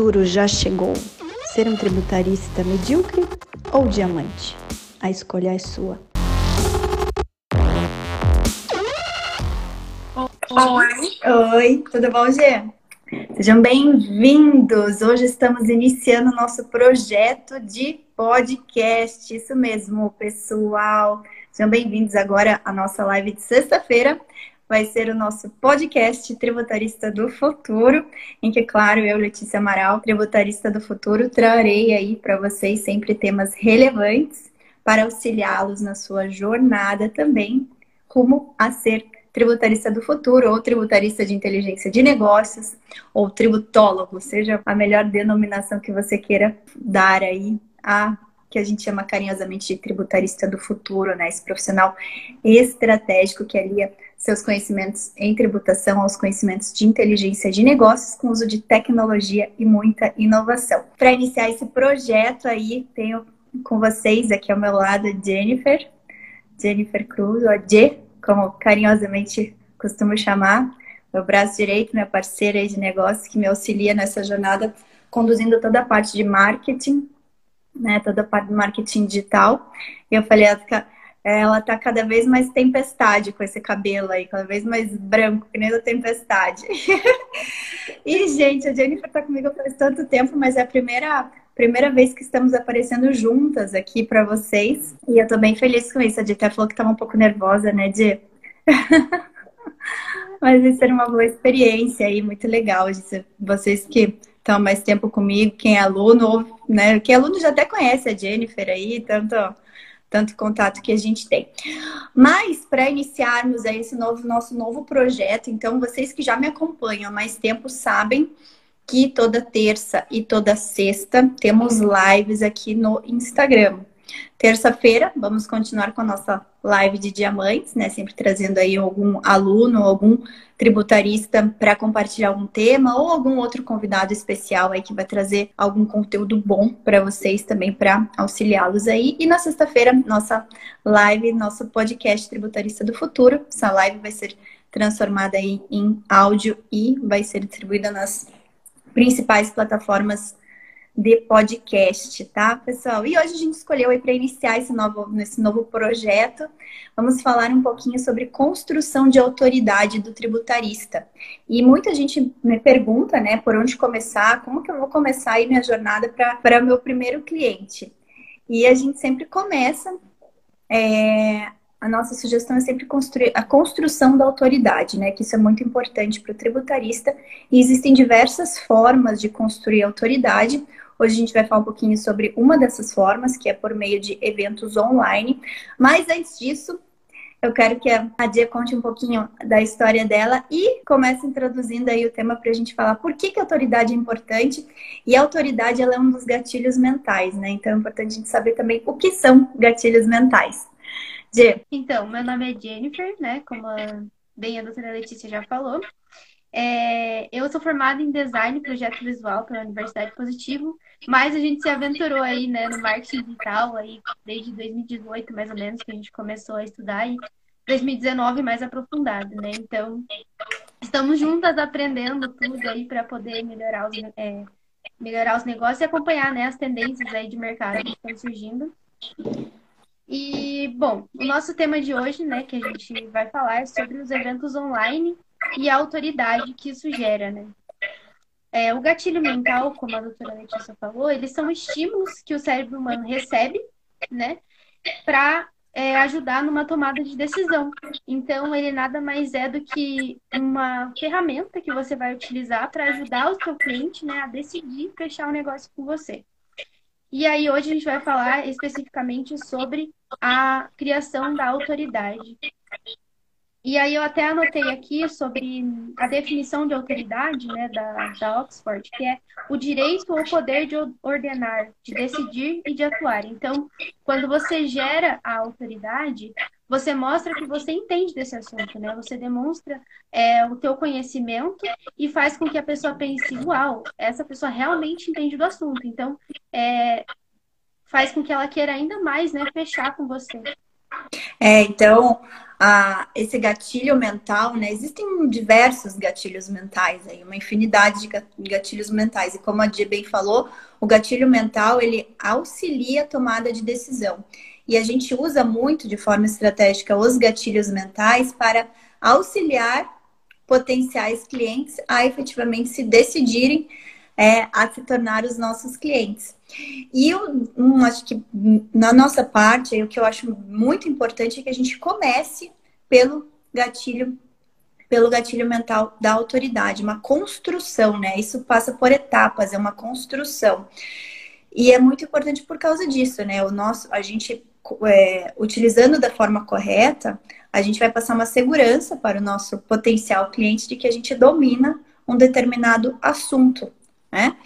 futuro já chegou. Ser um tributarista medíocre ou diamante? A escolha é sua. Oi. Oi, tudo bom, Gê? Sejam bem-vindos! Hoje estamos iniciando nosso projeto de podcast. Isso mesmo, pessoal. Sejam bem-vindos agora à nossa live de sexta-feira. Vai ser o nosso podcast Tributarista do Futuro, em que, claro, eu, Letícia Amaral, Tributarista do Futuro, trarei aí para vocês sempre temas relevantes para auxiliá-los na sua jornada também rumo a ser tributarista do futuro ou tributarista de inteligência de negócios ou tributólogo, seja a melhor denominação que você queira dar aí a que a gente chama carinhosamente de tributarista do futuro, né? Esse profissional estratégico que alia seus conhecimentos em tributação aos conhecimentos de inteligência de negócios com uso de tecnologia e muita inovação. Para iniciar esse projeto aí, tenho com vocês aqui ao meu lado Jennifer, Jennifer Cruz, ou J, como carinhosamente costumo chamar, meu braço direito, minha parceira de negócios que me auxilia nessa jornada, conduzindo toda a parte de marketing né, toda a parte do marketing digital. E eu falei, ela tá cada vez mais tempestade com esse cabelo aí, cada vez mais branco, que nem da tempestade. e, gente, a Jennifer tá comigo faz tanto tempo, mas é a primeira, primeira vez que estamos aparecendo juntas aqui para vocês. E eu tô bem feliz com isso. A Di até falou que tava um pouco nervosa, né, Di? mas vai ser uma boa experiência aí, muito legal. Vocês que estão mais tempo comigo, quem é aluno, né? Quem é aluno já até conhece a Jennifer aí, tanto, tanto contato que a gente tem. Mas para iniciarmos esse novo, nosso novo projeto, então vocês que já me acompanham há mais tempo sabem que toda terça e toda sexta temos lives aqui no Instagram. Terça-feira, vamos continuar com a nossa live de diamantes, né? Sempre trazendo aí algum aluno, algum tributarista para compartilhar algum tema ou algum outro convidado especial aí que vai trazer algum conteúdo bom para vocês também para auxiliá-los aí. E na sexta-feira, nossa live, nosso podcast Tributarista do Futuro. Essa live vai ser transformada aí em áudio e vai ser distribuída nas principais plataformas de podcast, tá, pessoal? E hoje a gente escolheu aí para iniciar esse novo, esse novo projeto, vamos falar um pouquinho sobre construção de autoridade do tributarista. E muita gente me pergunta, né, por onde começar, como que eu vou começar aí minha jornada para o meu primeiro cliente. E a gente sempre começa é, a nossa sugestão é sempre construir a construção da autoridade, né? Que isso é muito importante para o tributarista. E existem diversas formas de construir autoridade. Hoje a gente vai falar um pouquinho sobre uma dessas formas, que é por meio de eventos online. Mas antes disso, eu quero que a Dia conte um pouquinho da história dela e comece introduzindo aí o tema para a gente falar por que, que a autoridade é importante. E a autoridade ela é um dos gatilhos mentais, né? Então é importante a gente saber também o que são gatilhos mentais. Gê. Então, meu nome é Jennifer, né? Como a, bem a doutora Letícia já falou. É, eu sou formada em design e projeto visual pela Universidade Positivo, mas a gente se aventurou aí, né, no marketing digital aí desde 2018, mais ou menos, que a gente começou a estudar e 2019 mais aprofundado, né? Então, estamos juntas aprendendo tudo aí para poder melhorar os, é, melhorar os negócios e acompanhar, né, as tendências aí de mercado que estão surgindo. E, bom, o nosso tema de hoje, né, que a gente vai falar é sobre os eventos online e a autoridade que isso gera, né? É, o gatilho mental, como a doutora Letícia falou, eles são estímulos que o cérebro humano recebe, né, para é, ajudar numa tomada de decisão. Então, ele nada mais é do que uma ferramenta que você vai utilizar para ajudar o seu cliente, né, a decidir fechar o um negócio com você. E aí hoje a gente vai falar especificamente sobre a criação da autoridade. E aí eu até anotei aqui sobre a definição de autoridade né, da, da Oxford, que é o direito ou poder de ordenar, de decidir e de atuar. Então, quando você gera a autoridade, você mostra que você entende desse assunto, né? Você demonstra é, o teu conhecimento e faz com que a pessoa pense, uau, essa pessoa realmente entende do assunto. Então, é, faz com que ela queira ainda mais, né, fechar com você. É, então, a, esse gatilho mental, né? Existem diversos gatilhos mentais aí, uma infinidade de gatilhos mentais. E como a Dia bem falou, o gatilho mental ele auxilia a tomada de decisão. E a gente usa muito de forma estratégica os gatilhos mentais para auxiliar potenciais clientes a efetivamente se decidirem é, a se tornar os nossos clientes. E eu um, acho que na nossa parte, o que eu acho muito importante é que a gente comece pelo gatilho pelo gatilho mental da autoridade, uma construção, né? Isso passa por etapas, é uma construção. E é muito importante por causa disso, né? O nosso, a gente é, utilizando da forma correta, a gente vai passar uma segurança para o nosso potencial cliente de que a gente domina um determinado assunto. Né?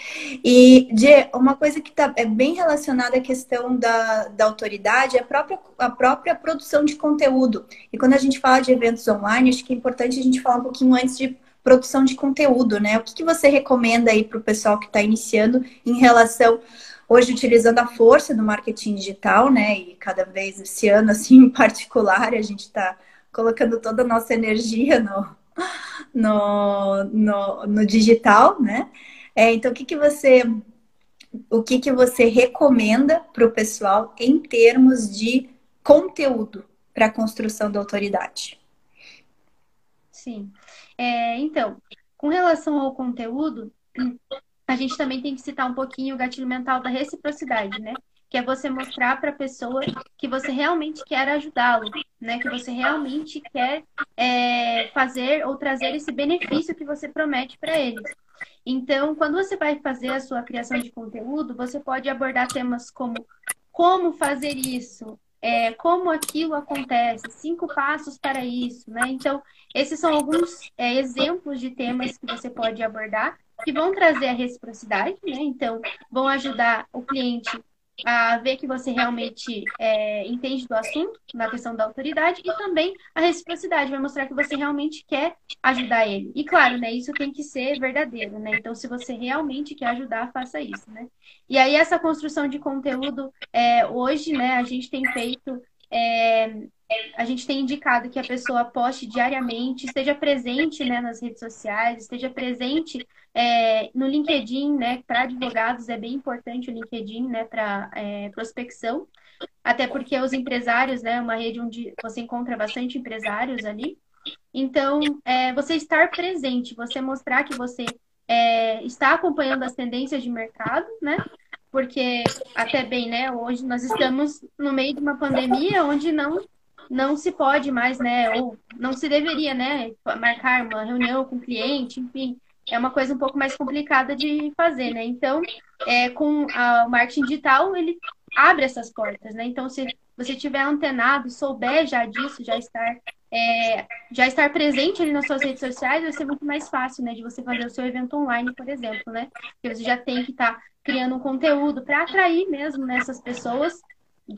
E de, uma coisa que tá, é bem relacionada à questão da, da autoridade é a própria, a própria produção de conteúdo. E quando a gente fala de eventos online, acho que é importante a gente falar um pouquinho antes de produção de conteúdo, né? O que, que você recomenda aí para o pessoal que está iniciando em relação hoje utilizando a força do marketing digital, né? E cada vez esse ano, assim, em particular, a gente está colocando toda a nossa energia no, no, no, no digital, né? É, então, o que, que você o que, que você recomenda para o pessoal em termos de conteúdo para a construção da autoridade? Sim. É, então, com relação ao conteúdo, a gente também tem que citar um pouquinho o gatilho mental da reciprocidade, né? Que é você mostrar para a pessoa que você realmente quer ajudá-lo, né? Que você realmente quer é, fazer ou trazer esse benefício que você promete para ele. Então, quando você vai fazer a sua criação de conteúdo, você pode abordar temas como como fazer isso, é, como aquilo acontece, cinco passos para isso, né? Então, esses são alguns é, exemplos de temas que você pode abordar que vão trazer a reciprocidade, né? Então, vão ajudar o cliente a ver que você realmente é, entende do assunto, na questão da autoridade, e também a reciprocidade, vai mostrar que você realmente quer ajudar ele. E claro, né, isso tem que ser verdadeiro, né? Então, se você realmente quer ajudar, faça isso, né? E aí, essa construção de conteúdo, é, hoje, né, a gente tem feito é, a gente tem indicado que a pessoa poste diariamente, esteja presente né, nas redes sociais, esteja presente é, no LinkedIn, né? Para advogados é bem importante o LinkedIn, né? Para é, prospecção, até porque os empresários, né? Uma rede onde você encontra bastante empresários ali. Então, é, você estar presente, você mostrar que você é, está acompanhando as tendências de mercado, né? Porque até bem, né? Hoje nós estamos no meio de uma pandemia onde não não se pode mais, né? Ou não se deveria, né? Marcar uma reunião com o cliente, enfim, é uma coisa um pouco mais complicada de fazer, né? Então, é, com a, o marketing digital, ele abre essas portas, né? Então, se você tiver antenado, souber já disso, já estar é, já estar presente ali nas suas redes sociais, vai ser muito mais fácil, né? De você fazer o seu evento online, por exemplo, né? Porque você já tem que estar tá criando um conteúdo para atrair mesmo nessas né, pessoas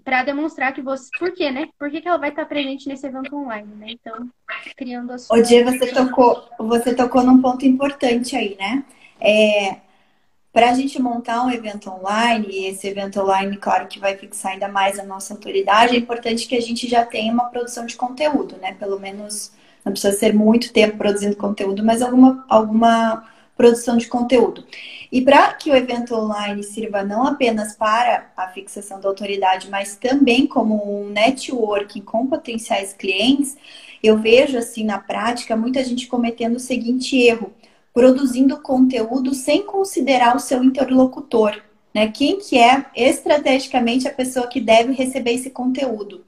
para demonstrar que você. Por quê, né? Por que, que ela vai estar presente nesse evento online, né? Então, criando a sua. O dia você tocou, você tocou num ponto importante aí, né? É, para a gente montar um evento online, e esse evento online, claro que vai fixar ainda mais a nossa autoridade, é importante que a gente já tenha uma produção de conteúdo, né? Pelo menos não precisa ser muito tempo produzindo conteúdo, mas alguma, alguma produção de conteúdo. E para que o evento online sirva não apenas para a fixação da autoridade, mas também como um networking com potenciais clientes, eu vejo assim na prática muita gente cometendo o seguinte erro: produzindo conteúdo sem considerar o seu interlocutor. Né? Quem que é estrategicamente a pessoa que deve receber esse conteúdo?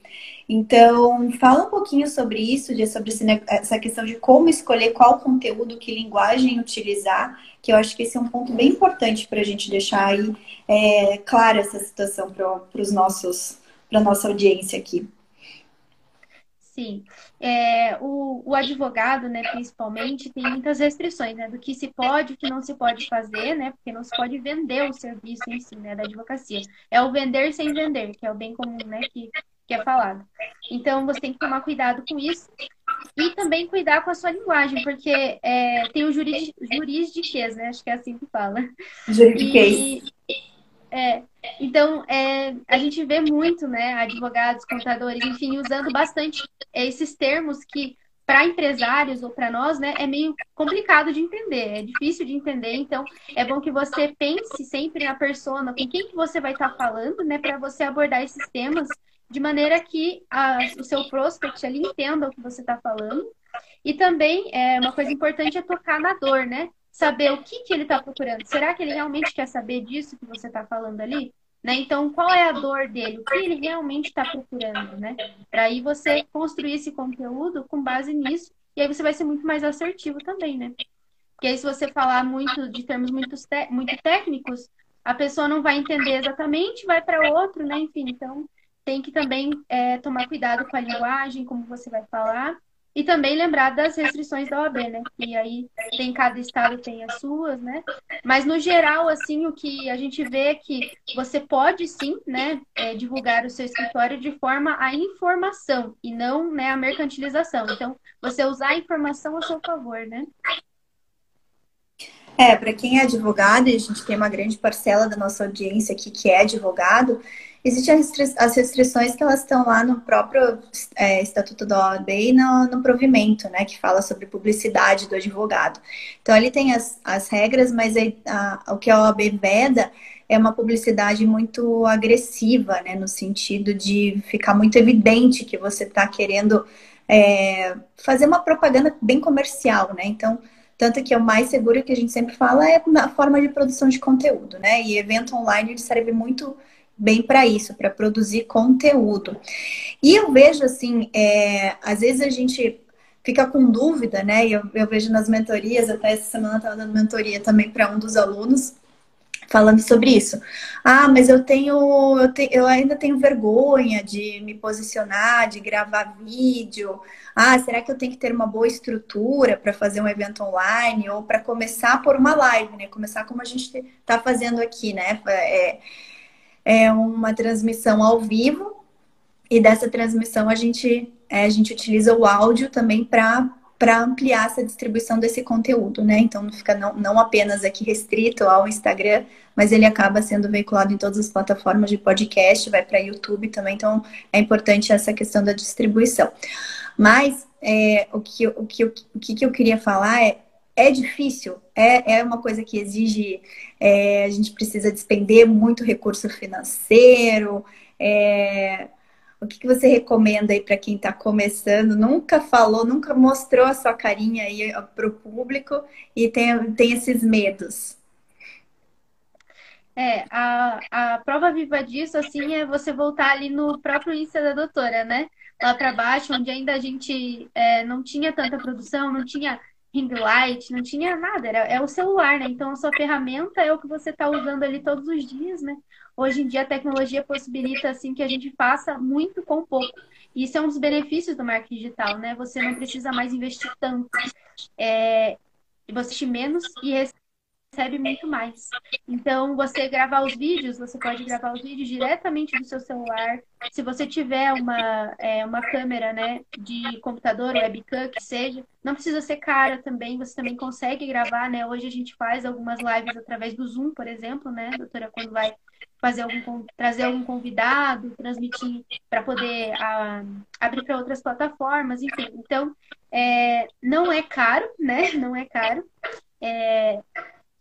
Então, fala um pouquinho sobre isso, sobre essa questão de como escolher qual conteúdo, que linguagem utilizar, que eu acho que esse é um ponto bem importante para a gente deixar aí é, clara essa situação para os nossos, para nossa audiência aqui. Sim. É, o, o, advogado, né, principalmente, tem muitas restrições, né, do que se pode e que não se pode fazer, né, porque não se pode vender o serviço em si, né, da advocacia. É o vender sem vender, que é o bem comum, né, que que é falado. Então, você tem que tomar cuidado com isso e também cuidar com a sua linguagem, porque é, tem o juris, juridiquês, né? Acho que é assim que fala. Juridiquês. É, então, é, a gente vê muito, né, advogados, contadores, enfim, usando bastante esses termos que, para empresários ou para nós, né, é meio complicado de entender, é difícil de entender. Então, é bom que você pense sempre na persona, com quem que você vai estar tá falando, né, para você abordar esses temas de maneira que a, o seu prospect ali entenda o que você está falando. E também, é, uma coisa importante é tocar na dor, né? Saber o que, que ele está procurando. Será que ele realmente quer saber disso que você está falando ali? Né? Então, qual é a dor dele? O que ele realmente está procurando, né? Para aí você construir esse conteúdo com base nisso, e aí você vai ser muito mais assertivo também, né? Porque aí se você falar muito de termos muito, muito técnicos, a pessoa não vai entender exatamente, vai para outro, né? Enfim, então tem que também é, tomar cuidado com a linguagem, como você vai falar, e também lembrar das restrições da OAB, né? Que aí tem cada estado tem as suas, né? Mas no geral, assim, o que a gente vê é que você pode sim, né, é, divulgar o seu escritório de forma a informação e não, né, a mercantilização. Então, você usar a informação a seu favor, né? É, para quem é advogado, e a gente tem uma grande parcela da nossa audiência aqui que é advogado, Existem as restrições que elas estão lá no próprio é, Estatuto da OAB e no, no, provimento, né, que fala sobre publicidade do advogado. Então, ele tem as, as regras, mas a, o que a OAB veda é uma publicidade muito agressiva, né, no sentido de ficar muito evidente que você está querendo é, fazer uma propaganda bem comercial, né? Então, tanto que é o mais seguro que a gente sempre fala é na forma de produção de conteúdo, né? E evento online ele serve muito bem para isso, para produzir conteúdo. E eu vejo assim, é, às vezes a gente fica com dúvida, né? Eu, eu vejo nas mentorias, até essa semana eu estava dando mentoria também para um dos alunos falando sobre isso. Ah, mas eu tenho, eu, te, eu ainda tenho vergonha de me posicionar, de gravar vídeo. Ah, será que eu tenho que ter uma boa estrutura para fazer um evento online ou para começar por uma live, né? Começar como a gente está fazendo aqui, né? É, é uma transmissão ao vivo e dessa transmissão a gente, é, a gente utiliza o áudio também para para ampliar essa distribuição desse conteúdo, né? Então não fica não, não apenas aqui restrito ao Instagram, mas ele acaba sendo veiculado em todas as plataformas de podcast, vai para YouTube também, então é importante essa questão da distribuição. Mas é, o, que, o, que, o que eu queria falar é é difícil, é, é uma coisa que exige, é, a gente precisa despender muito recurso financeiro. É, o que, que você recomenda aí para quem está começando? Nunca falou, nunca mostrou a sua carinha aí para o público e tem, tem esses medos. É, a, a prova viva disso, assim, é você voltar ali no próprio Insta da doutora, né? Lá para baixo, onde ainda a gente é, não tinha tanta produção, não tinha ring light, não tinha nada, era, é o celular, né? Então a sua ferramenta é o que você está usando ali todos os dias, né? Hoje em dia a tecnologia possibilita assim que a gente faça muito com pouco. E isso é um dos benefícios do marketing digital, né? Você não precisa mais investir tanto. É, você investir menos e recebe muito mais. Então, você gravar os vídeos, você pode gravar os vídeos diretamente do seu celular. Se você tiver uma, é, uma câmera né, de computador, webcam, que seja, não precisa ser cara também, você também consegue gravar, né? Hoje a gente faz algumas lives através do Zoom, por exemplo, né, doutora, quando vai fazer algum, trazer algum convidado, transmitir para poder a, abrir para outras plataformas, enfim. Então, é, não é caro, né? Não é caro. É,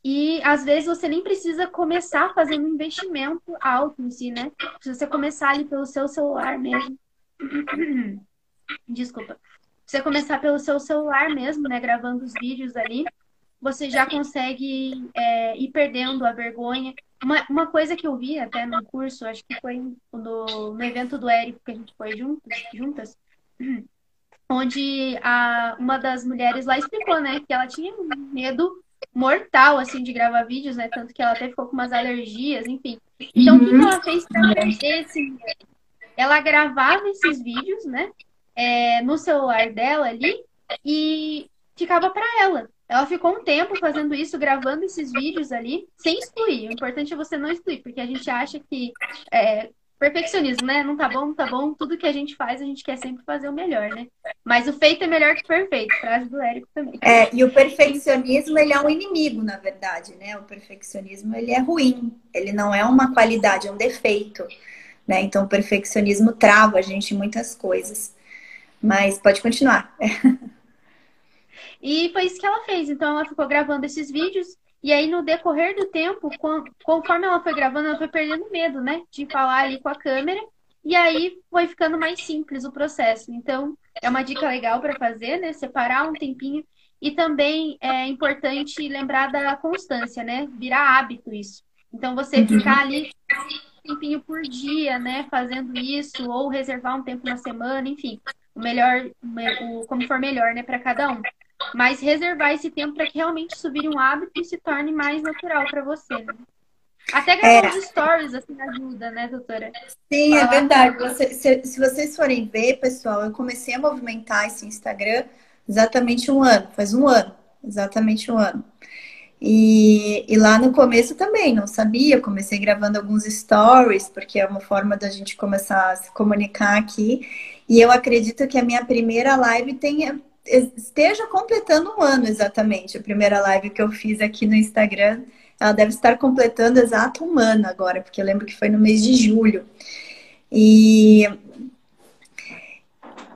e às vezes você nem precisa começar fazendo um investimento alto em si, né? Se você começar ali pelo seu celular mesmo. Desculpa. Se você começar pelo seu celular mesmo, né? Gravando os vídeos ali, você já consegue é, ir perdendo a vergonha. Uma, uma coisa que eu vi até no curso, acho que foi no, no evento do Érico que a gente foi juntos, juntas, onde a, uma das mulheres lá explicou, né, que ela tinha medo mortal, assim, de gravar vídeos, né? Tanto que ela até ficou com umas alergias, enfim. Então, uhum. o que ela fez perder esse? Ela gravava esses vídeos, né? É, no celular dela ali e ficava para ela. Ela ficou um tempo fazendo isso, gravando esses vídeos ali, sem excluir. O importante é você não excluir, porque a gente acha que é, perfeccionismo, né? Não tá bom, não tá bom. Tudo que a gente faz, a gente quer sempre fazer o melhor, né? Mas o feito é melhor que o perfeito. Frase do Érico também. É, e o perfeccionismo, ele é um inimigo, na verdade, né? O perfeccionismo, ele é ruim. Ele não é uma qualidade, é um defeito. Né? Então, o perfeccionismo trava a gente em muitas coisas. Mas pode continuar. E foi isso que ela fez. Então, ela ficou gravando esses vídeos. E aí, no decorrer do tempo, conforme ela foi gravando, ela foi perdendo medo, né? De falar ali com a câmera. E aí foi ficando mais simples o processo. Então, é uma dica legal para fazer, né? Separar um tempinho. E também é importante lembrar da constância, né? Virar hábito isso. Então, você uhum. ficar ali um tempinho por dia, né? Fazendo isso, ou reservar um tempo na semana, enfim. O melhor, o, como for melhor, né? Para cada um. Mas reservar esse tempo para que realmente vire um hábito e se torne mais natural para você, né? Até gravar é. stories, assim, ajuda, né, doutora? Sim, é Falar é verdade. Você, se, se, vocês forem ver, pessoal, eu comecei a movimentar esse Instagram exatamente um ano, faz um ano, exatamente um ano. E, e lá no começo também, não sabia, comecei gravando alguns stories, porque é uma forma da gente começar a se comunicar aqui. E eu acredito que a minha primeira live tenha esteja completando um ano exatamente. A primeira live que eu fiz aqui no Instagram, ela deve estar completando exato um ano agora, porque eu lembro que foi no mês de julho. E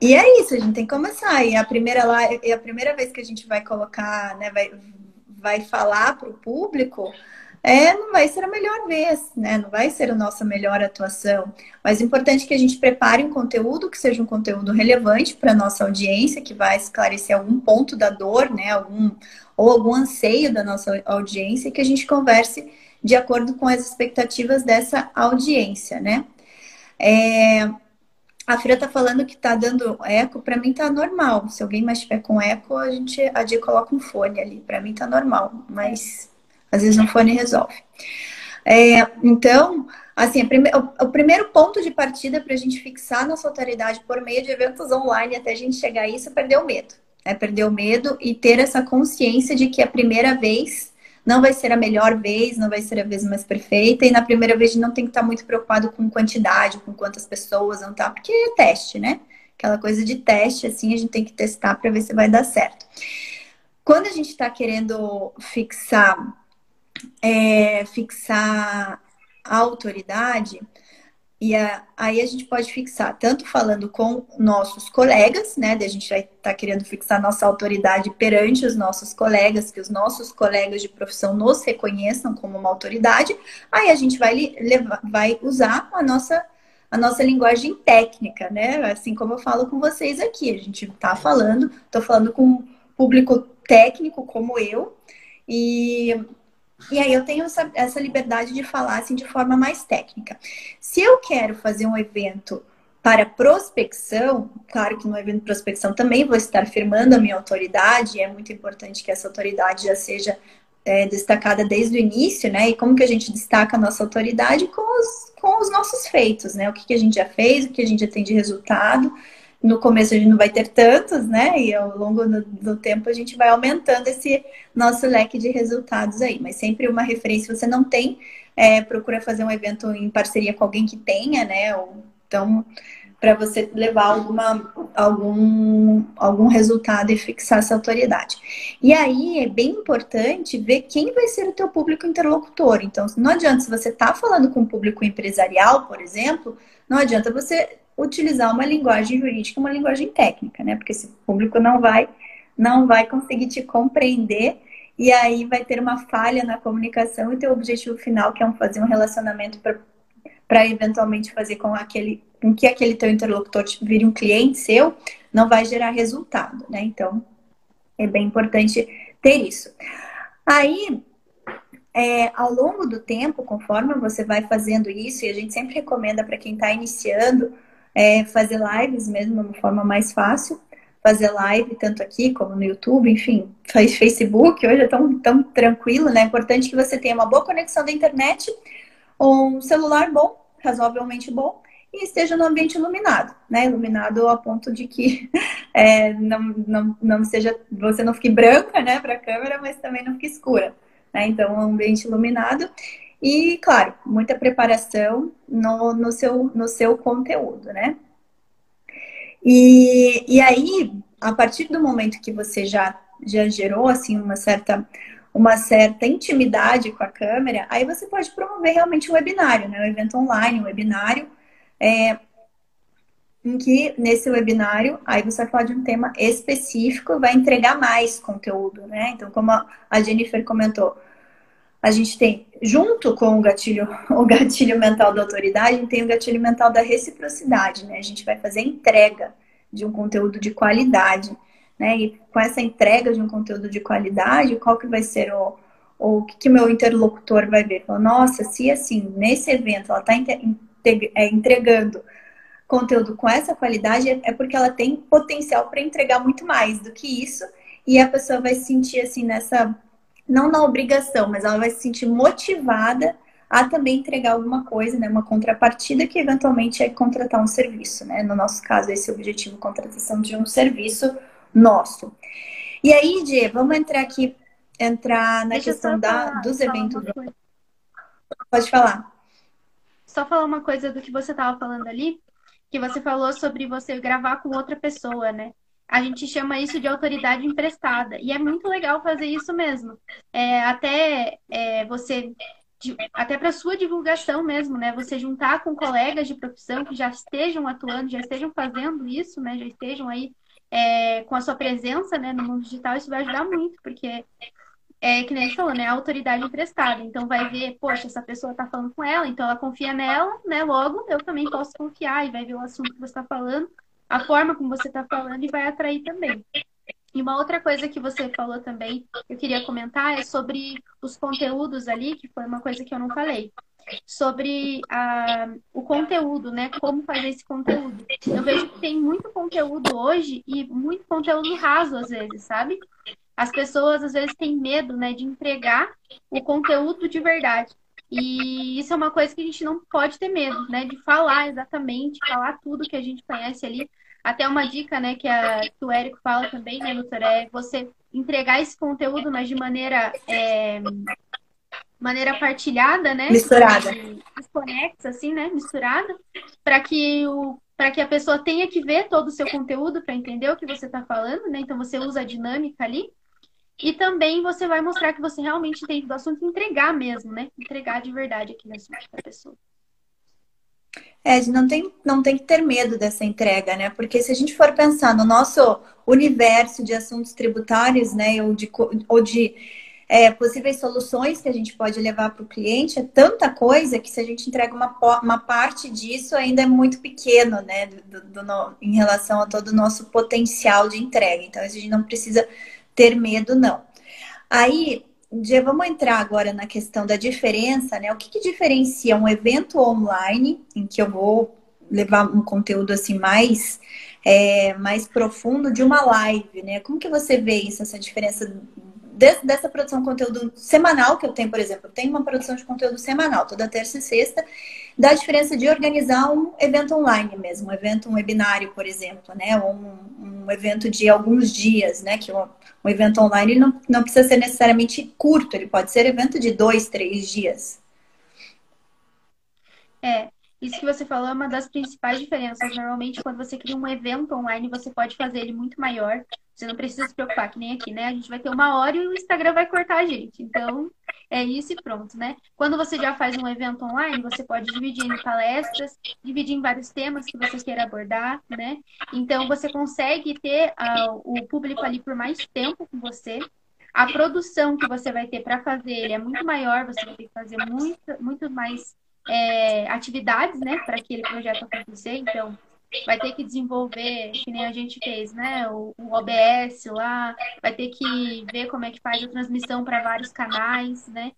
e é isso, a gente tem que começar. E a primeira live, a primeira vez que a gente vai colocar, né, vai, vai falar para o público, é, não vai ser a melhor vez, né? Não vai ser a nossa melhor atuação. Mas é importante que a gente prepare um conteúdo que seja um conteúdo relevante para a nossa audiência, que vai esclarecer algum ponto da dor, né? Algum, ou algum anseio da nossa audiência, que a gente converse de acordo com as expectativas dessa audiência, né? É, a Fira tá falando que tá dando eco, para mim tá normal. Se alguém mais tiver com eco, a gente a dia coloca um fone ali. Para mim tá normal, mas às vezes no fone resolve. É, então, assim, prime o, primeiro ponto de partida para a gente fixar nossa autoridade por meio de eventos online até a gente chegar a isso é perder o medo. É perder o medo e ter essa consciência de que a primeira vez não vai ser a melhor vez, não vai ser a vez mais perfeita, e na primeira vez não tem que estar muito preocupado com quantidade, com quantas pessoas não tá, porque é teste, né? Aquela coisa de teste, assim, a gente tem que testar para ver se vai dar certo. Quando a gente está querendo fixar é, fixar a autoridade, e a, aí a gente pode fixar tanto falando com nossos colegas, né? A gente vai tá querendo fixar nossa autoridade perante os nossos colegas, que os nossos colegas de profissão nos reconheçam como uma autoridade. Aí a gente vai, levar, vai usar a nossa, a nossa linguagem técnica, né? Assim como eu falo com vocês aqui. A gente está falando, estou falando com um público técnico como eu, e e aí eu tenho essa, essa liberdade de falar assim de forma mais técnica. Se eu quero fazer um evento para prospecção, claro que no evento de prospecção também vou estar firmando a minha autoridade, é muito importante que essa autoridade já seja é, destacada desde o início, né? E como que a gente destaca a nossa autoridade com os, com os nossos feitos, né? O que, que a gente já fez, o que a gente já tem de resultado no começo a gente não vai ter tantos, né? E ao longo do, do, tempo a gente vai aumentando esse nosso leque de resultados aí. Mas sempre uma referência, você não tem, é, procura fazer um evento em parceria com alguém que tenha, né? Ou, então, para você levar alguma, algum, algum resultado e fixar essa autoridade. E aí é bem importante ver quem vai ser o teu público interlocutor. Então, não adianta, se você está falando com o público empresarial, por exemplo, não adianta você utilizar uma linguagem jurídica, uma linguagem técnica, né? Porque esse público não vai não vai conseguir te compreender e aí vai ter uma falha na comunicação e teu objetivo final que é um, fazer um relacionamento para eventualmente fazer com aquele com que aquele teu interlocutor vire um cliente seu, não vai gerar resultado, né? Então é bem importante ter isso. Aí é, ao longo do tempo, conforme você vai fazendo isso, e a gente sempre recomenda para quem está iniciando é, fazer lives mesmo, de uma forma mais fácil, fazer live tanto aqui como no YouTube, enfim, faz Facebook, hoje é tão, tão tranquilo, né? É importante que você tenha uma boa conexão da internet, um celular bom, razoavelmente bom, e esteja no ambiente iluminado, né? Iluminado a ponto de que é, não, não, não seja, você não fique branca, né, para a câmera, mas também não fique escura, né? Então, um ambiente iluminado E, claro, muita preparação no, no, seu, no seu conteúdo, né? E, e aí, a partir do momento que você já, já gerou, assim, uma certa, uma certa intimidade com a câmera, aí você pode promover realmente um webinário, né? Um evento online, um webinário, é, em que nesse webinário, aí você vai falar de um tema específico, vai entregar mais conteúdo, né? Então, como a Jennifer comentou, a gente tem, junto com o gatilho, o gatilho mental da autoridade, tem o gatilho mental da reciprocidade, né? A gente vai fazer entrega de um conteúdo de qualidade, né? E com essa entrega de um conteúdo de qualidade, qual que vai ser o, o que, que meu interlocutor vai ver? Fala, Nossa, se assim, nesse evento ela está é, entregando conteúdo com essa qualidade, é porque ela tem potencial para entregar muito mais do que isso, e a pessoa vai se sentir assim nessa não na obrigação, mas ela vai se sentir motivada a também entregar alguma coisa, né? Uma contrapartida que eventualmente é contratar um serviço, né? No nosso caso, esse é o objetivo, contratação de um serviço nosso. E aí, Dê, vamos entrar aqui, entrar na Deixa questão da, falar, dos eventos. Pode falar. Só falar uma coisa do que você estava falando ali, que você falou sobre você gravar com outra pessoa, né? A gente chama isso de autoridade emprestada. E é muito legal fazer isso mesmo. É, até é, você até para sua divulgação mesmo, né? Você juntar com colegas de profissão que já estejam atuando, já estejam fazendo isso, né? Já estejam aí é, com a sua presença, né, no mundo digital, isso vai ajudar muito, porque é que nem falou, né? A autoridade emprestada. Então vai ver, poxa, essa pessoa tá falando com ela, então ela confia nela, né? Logo eu também posso confiar e vai ver o assunto que você está falando a forma como você está falando e vai atrair também. E uma outra coisa que você falou também, eu queria comentar, é sobre os conteúdos ali, que foi uma coisa que eu não falei. Sobre a, o conteúdo, né? Como fazer esse conteúdo. Eu vejo que tem muito conteúdo hoje e muito conteúdo raso às vezes, sabe? As pessoas às vezes têm medo, né, de entregar o conteúdo de verdade. E isso é uma coisa que a gente não pode ter medo, né? De falar exatamente, falar tudo que a gente conhece ali. Até uma dica, né, que, a, que o Érico fala também, né, doutor, é você entregar esse conteúdo, mas de maneira, é, maneira partilhada, né? Misturada. Desconexa, assim, né? Misturada, para que o para que a pessoa tenha que ver todo o seu conteúdo para entender o que você está falando, né? Então você usa a dinâmica ali. E também você vai mostrar que você realmente entende do assunto entregar mesmo, né? Entregar de verdade aquele assunto para a pessoa. É, não tem, não tem que ter medo dessa entrega, né? Porque se a gente for pensar no nosso universo de assuntos tributários, né, ou de, ou de é, possíveis soluções que a gente pode levar para o cliente, é tanta coisa que se a gente entrega uma, uma parte disso, ainda é muito pequeno, né, do, do, do, em relação a todo o nosso potencial de entrega. Então, a gente não precisa ter medo, não. Aí, Dia, vamos entrar agora na questão da diferença, né? O que, que diferencia um evento online, em que eu vou levar um conteúdo assim mais, é, mais profundo, de uma live, né? Como que você vê isso, essa diferença dessa produção de conteúdo semanal que eu tenho, por exemplo, eu tenho uma produção de conteúdo semanal, toda terça e sexta, da diferença de organizar um evento online mesmo, um evento, um webinário, por exemplo, né? Ou um, um evento de alguns dias, né? Que um, um evento online não, não precisa ser necessariamente curto, ele pode ser evento de dois, três dias. É, isso que você falou é uma das principais diferenças. Normalmente, quando você cria um evento online, você pode fazer ele muito maior. Você não precisa se preocupar, que nem aqui, né? A gente vai ter uma hora e o Instagram vai cortar a gente. Então, é isso e pronto, né? Quando você já faz um evento online, você pode dividir em palestras, dividir em vários temas que você queira abordar, né? Então, você consegue ter uh, o público ali por mais tempo com você. A produção que você vai ter para fazer ele é muito maior, você vai ter que fazer muito, muito mais é, atividades, né, para aquele projeto acontecer. Então, vai ter que desenvolver, que nem a gente fez, né? O, o, OBS lá, vai ter que ver como é que faz a transmissão para vários canais, né?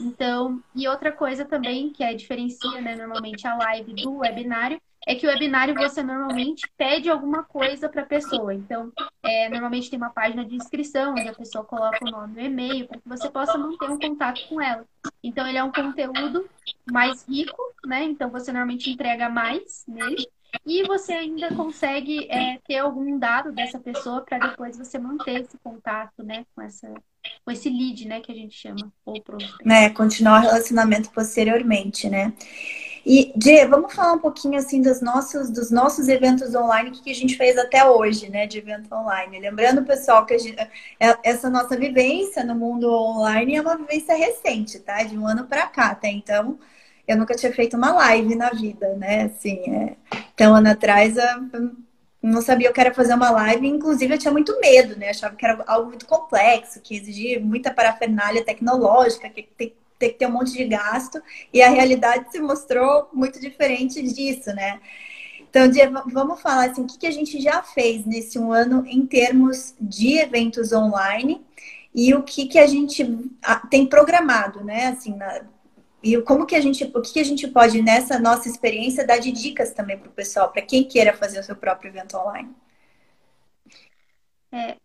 Então, e outra coisa também que é diferencia, né, normalmente a live do webinário, é que o webinário você normalmente pede alguma coisa para a pessoa. Então, é, normalmente tem uma página de inscrição onde a pessoa coloca o nome e o e-mail para que você possa manter um contato com ela. Então, ele é um conteúdo mais rico, né? Então, você normalmente entrega mais nele. E você ainda consegue é, ter algum dado dessa pessoa para depois você manter esse contato, né, com essa, com esse lead, né, que a gente chama, ou prospect. Né, continuar o relacionamento posteriormente, né? E, Dê, vamos falar um pouquinho assim dos nossos, dos nossos eventos online, que, a gente fez até hoje, né, de evento online. Lembrando, pessoal, que gente, é, essa nossa vivência no mundo online é uma vivência recente, tá? De um ano para cá, tá? Então, eu nunca tinha feito uma live na vida, né? Assim, é... então, ano atrás, eu não sabia que era fazer uma live, inclusive eu tinha muito medo, né? achava que era algo muito complexo, que exigia muita parafernália tecnológica, que tem ter que ter um monte de gasto, e a realidade se mostrou muito diferente disso, né? Então, Diego, vamos falar assim, o que, a gente já fez nesse um ano em termos de eventos online e o que, que a gente tem programado, né? Assim, na, e como que a gente, o que, a gente pode, nessa nossa experiência, dar de dicas também para o pessoal, para quem queira fazer o seu próprio evento online? É,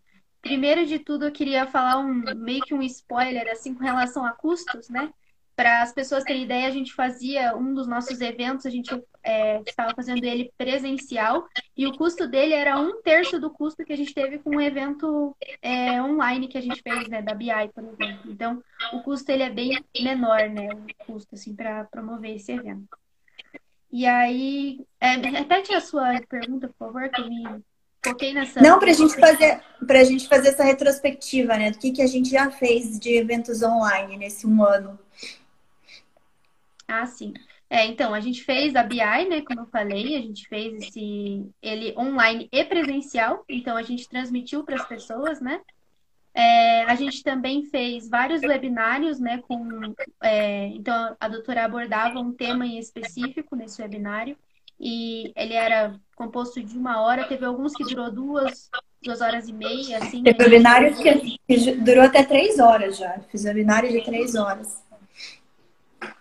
Primeiro de tudo, eu queria falar um meio que um spoiler assim com relação a custos, né? Para as pessoas terem ideia, a gente fazia um dos nossos eventos, a gente é, estava fazendo ele presencial e o custo dele era um terço do custo que a gente teve com o evento é, online que a gente fez, né, da BI, por exemplo. Então, o custo ele é bem menor, né, o custo assim para promover esse evento. E aí, é, repete a sua pergunta, por favor, que eu me Foquei nessa. Não, para gente fazer para a gente fazer essa retrospectiva, né? Do que, que a gente já fez de eventos online nesse um ano. Ah, sim. É, então, a gente fez a BI, né? Como eu falei, a gente fez esse ele online e presencial. Então, a gente transmitiu para as pessoas, né? É, a gente também fez vários webinários, né? Com, é, então, a doutora abordava um tema em específico nesse webinário e ele era composto de uma hora, teve alguns que durou duas, duas horas e meia, assim. Teve né? webinário que durou até três horas já. Fiz webinário de três horas.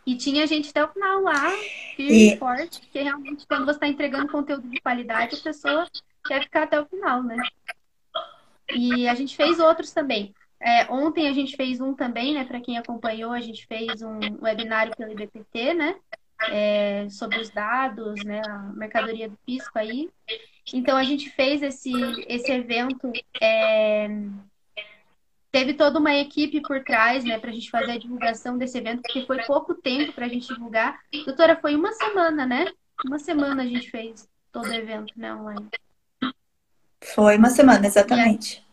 E tinha gente até o final lá, firme e forte, porque realmente quando você está entregando conteúdo de qualidade, a pessoa quer ficar até o final, né? E a gente fez outros também. É, ontem a gente fez um também, né? Para quem acompanhou, a gente fez um webinário pelo IBPT, né? é, sobre os dados, né, a mercadoria do fisco aí. Então a gente fez esse, esse evento, é, teve toda uma equipe por trás, né, para a gente fazer a divulgação desse evento, porque foi pouco tempo para a gente divulgar. Doutora, foi uma semana, né? Uma semana a gente fez todo o evento, né, online. Foi uma semana, exatamente.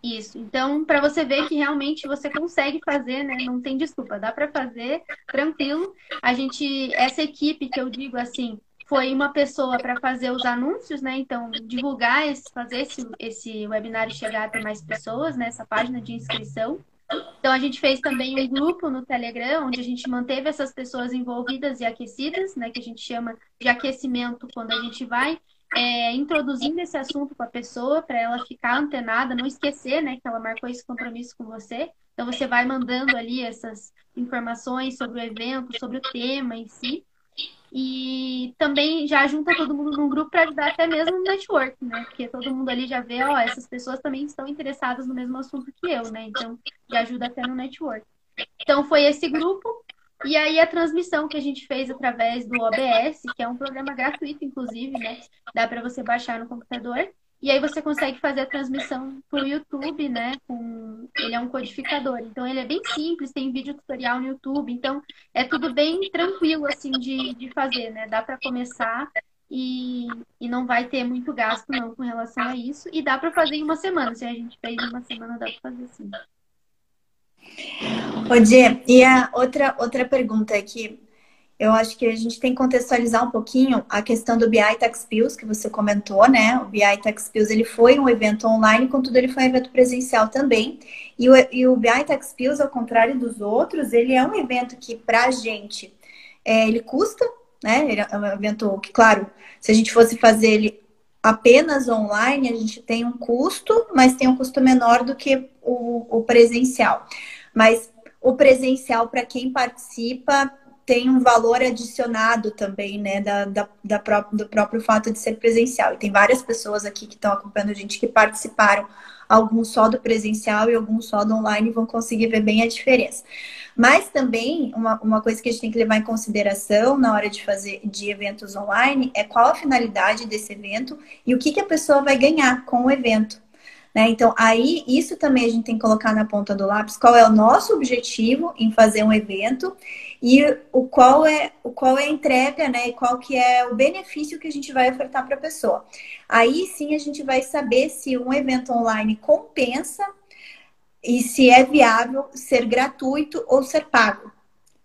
Isso. Então, para você ver que realmente você consegue fazer, né? Não tem desculpa, dá para fazer tranquilo. A gente, essa equipe que eu digo assim, foi uma pessoa para fazer os anúncios, né? Então, divulgar, esse, fazer esse, esse webinário chegar até mais pessoas, né? página de inscrição. Então, a gente fez também um grupo no Telegram, onde a gente manteve essas pessoas envolvidas e aquecidas, né? Que a gente chama de aquecimento quando a gente vai é, introduzindo esse assunto com a pessoa para ela ficar antenada, não esquecer, né, que ela marcou esse compromisso com você. Então você vai mandando ali essas informações sobre o evento, sobre o tema em si. E também já junta todo mundo num grupo para ajudar até mesmo no network, né? Porque todo mundo ali já vê, ó, essas pessoas também estão interessadas no mesmo assunto que eu, né? Então, já ajuda até no network. Então, foi esse grupo. E aí a transmissão que a gente fez através do OBS, que é um programa gratuito, inclusive, né? Dá para você baixar no computador. E aí você consegue fazer a transmissão o YouTube, né? Com... Ele é um codificador. Então ele é bem simples, tem vídeo tutorial no YouTube. Então é tudo bem tranquilo assim de, de fazer, né? Dá para começar e, e não vai ter muito gasto não com relação a isso. E dá para fazer em uma semana. Se a gente fez em uma semana, dá para fazer sim. Odê, e a outra, outra pergunta aqui, eu acho que a gente tem que contextualizar um pouquinho a questão do BI Tax Pills, que você comentou, né? O BI Tax Pills, ele foi um evento online, contudo ele foi um evento presencial também. E o, e o BI Tax Pills, ao contrário dos outros, ele é um evento que, para a gente, é, ele custa, né? Ele é um evento que, claro, se a gente fosse fazer ele apenas online, a gente tem um custo, mas tem um custo menor do que o, o presencial. Mas o presencial, para quem participa, tem um valor adicionado também, né, da, da, da pró do próprio fato de ser presencial. E tem várias pessoas aqui que estão acompanhando a gente que participaram, alguns só do presencial e alguns só do online, vão conseguir ver bem a diferença. Mas também, uma, uma coisa que a gente tem que levar em consideração na hora de fazer de eventos online é qual a finalidade desse evento e o que, que a pessoa vai ganhar com o evento. Né? Então, aí, isso também a gente tem que colocar na ponta do lápis, qual é o nosso objetivo em fazer um evento e o qual é, o qual é a entrega, né? E qual que é o benefício que a gente vai ofertar para a pessoa. Aí sim a gente vai saber se um evento online compensa e se é viável ser gratuito ou ser pago.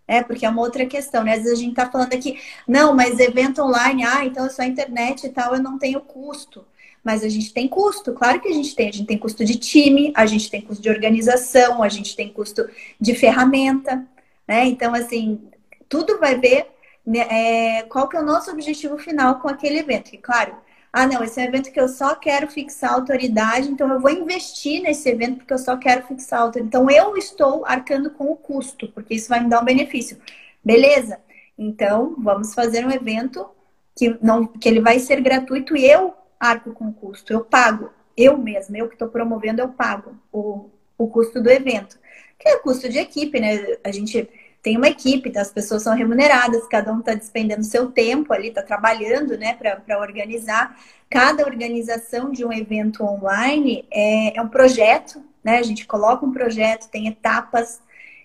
É, porque é uma outra questão, né? Às vezes a gente está falando aqui, não, mas evento online, ah, então é só internet e tal, eu não tenho custo. Mas a gente tem custo, claro que a gente tem. A gente tem custo de time, a gente tem custo de organização, a gente tem custo de ferramenta, né? Então, assim, tudo vai ver né, é, qual que é o nosso objetivo final com aquele evento. E claro, ah, não, esse é um evento que eu só quero fixar a autoridade, então eu vou investir nesse evento porque eu só quero fixar a autoridade. Então eu estou arcando com o custo, porque isso vai me dar um benefício. Beleza? Então vamos fazer um evento que, não, que ele vai ser gratuito e eu arco com custo, eu pago, eu mesma, eu que estou promovendo, eu pago o, o custo do evento. Que é custo de equipe, né? A gente tem uma equipe, as pessoas são remuneradas, cada um está despendendo seu tempo ali, está trabalhando né, para organizar. Cada organização de um evento online é, é um projeto, né? A gente coloca um projeto, tem etapas.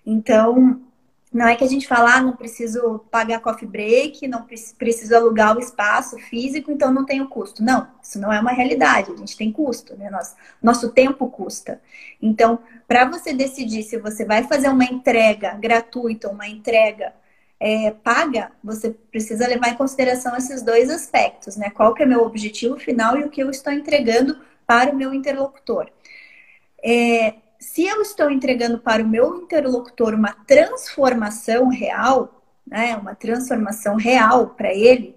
Então, não é que a gente fala, ah, não preciso pagar coffee break, não preciso alugar o espaço físico, então não tem o custo. Não, isso não é uma realidade, a gente tem custo, né? Nosso, nosso tempo custa. Então, para você decidir se você vai fazer uma entrega gratuita ou uma entrega é, paga, você precisa levar em consideração esses dois aspectos, né? Qual que é meu objetivo final e o que eu estou entregando para o meu interlocutor. É, se eu estou entregando para o meu interlocutor uma transformação real, né, uma transformação real para ele,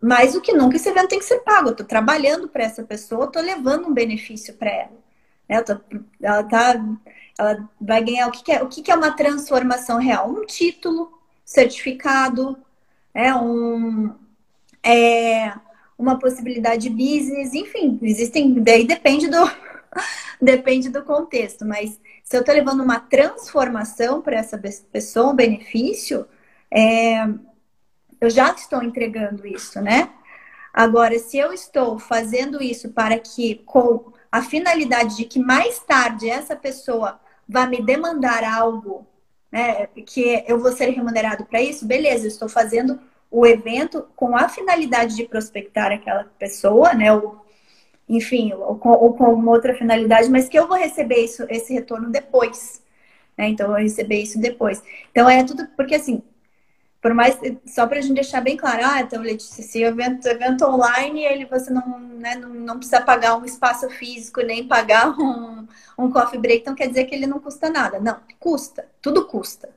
mais do que nunca esse evento tem que ser pago. Eu estou trabalhando para essa pessoa, estou levando um benefício para ela. Né? Tô, ela, tá, ela vai ganhar o que, que é, o que, que é uma transformação real? Um título, certificado, é um é, uma possibilidade de business, enfim, existem, daí depende do, Depende do contexto, mas se eu estou levando uma transformação para essa pessoa, um benefício, é, eu já estou entregando isso, né? Agora, se eu estou fazendo isso para que, com a finalidade de que mais tarde essa pessoa vá me demandar algo, né, que eu vou ser remunerado para isso, beleza, eu estou fazendo o evento com a finalidade de prospectar aquela pessoa, né, ou enfim, ou com, ou com outra finalidade, mas que eu vou receber isso, esse retorno depois. Né? Então, eu vou receber isso depois. Então, é tudo, porque assim, por mais, só para a gente deixar bem claro, ah, então, Letícia, se evento, evento online, ele você não, né, não, não precisa pagar um espaço físico, nem pagar um, um coffee break, então quer dizer que ele não custa nada. Não, custa, tudo custa.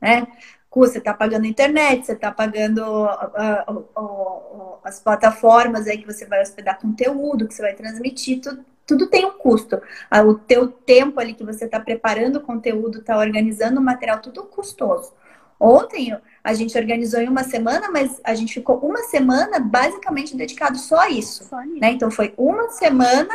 Né? Custa, você está pagando internet, você está pagando uh, uh, uh, as plataformas aí que você vai hospedar conteúdo, que você vai transmitir, tudo, tudo tem um custo. Ah, o teu tempo ali que você está preparando o conteúdo, está organizando o material, tudo custoso. Ontem a gente organizou em uma semana, mas a gente ficou uma semana basicamente dedicado só a isso. Só né? Então foi uma semana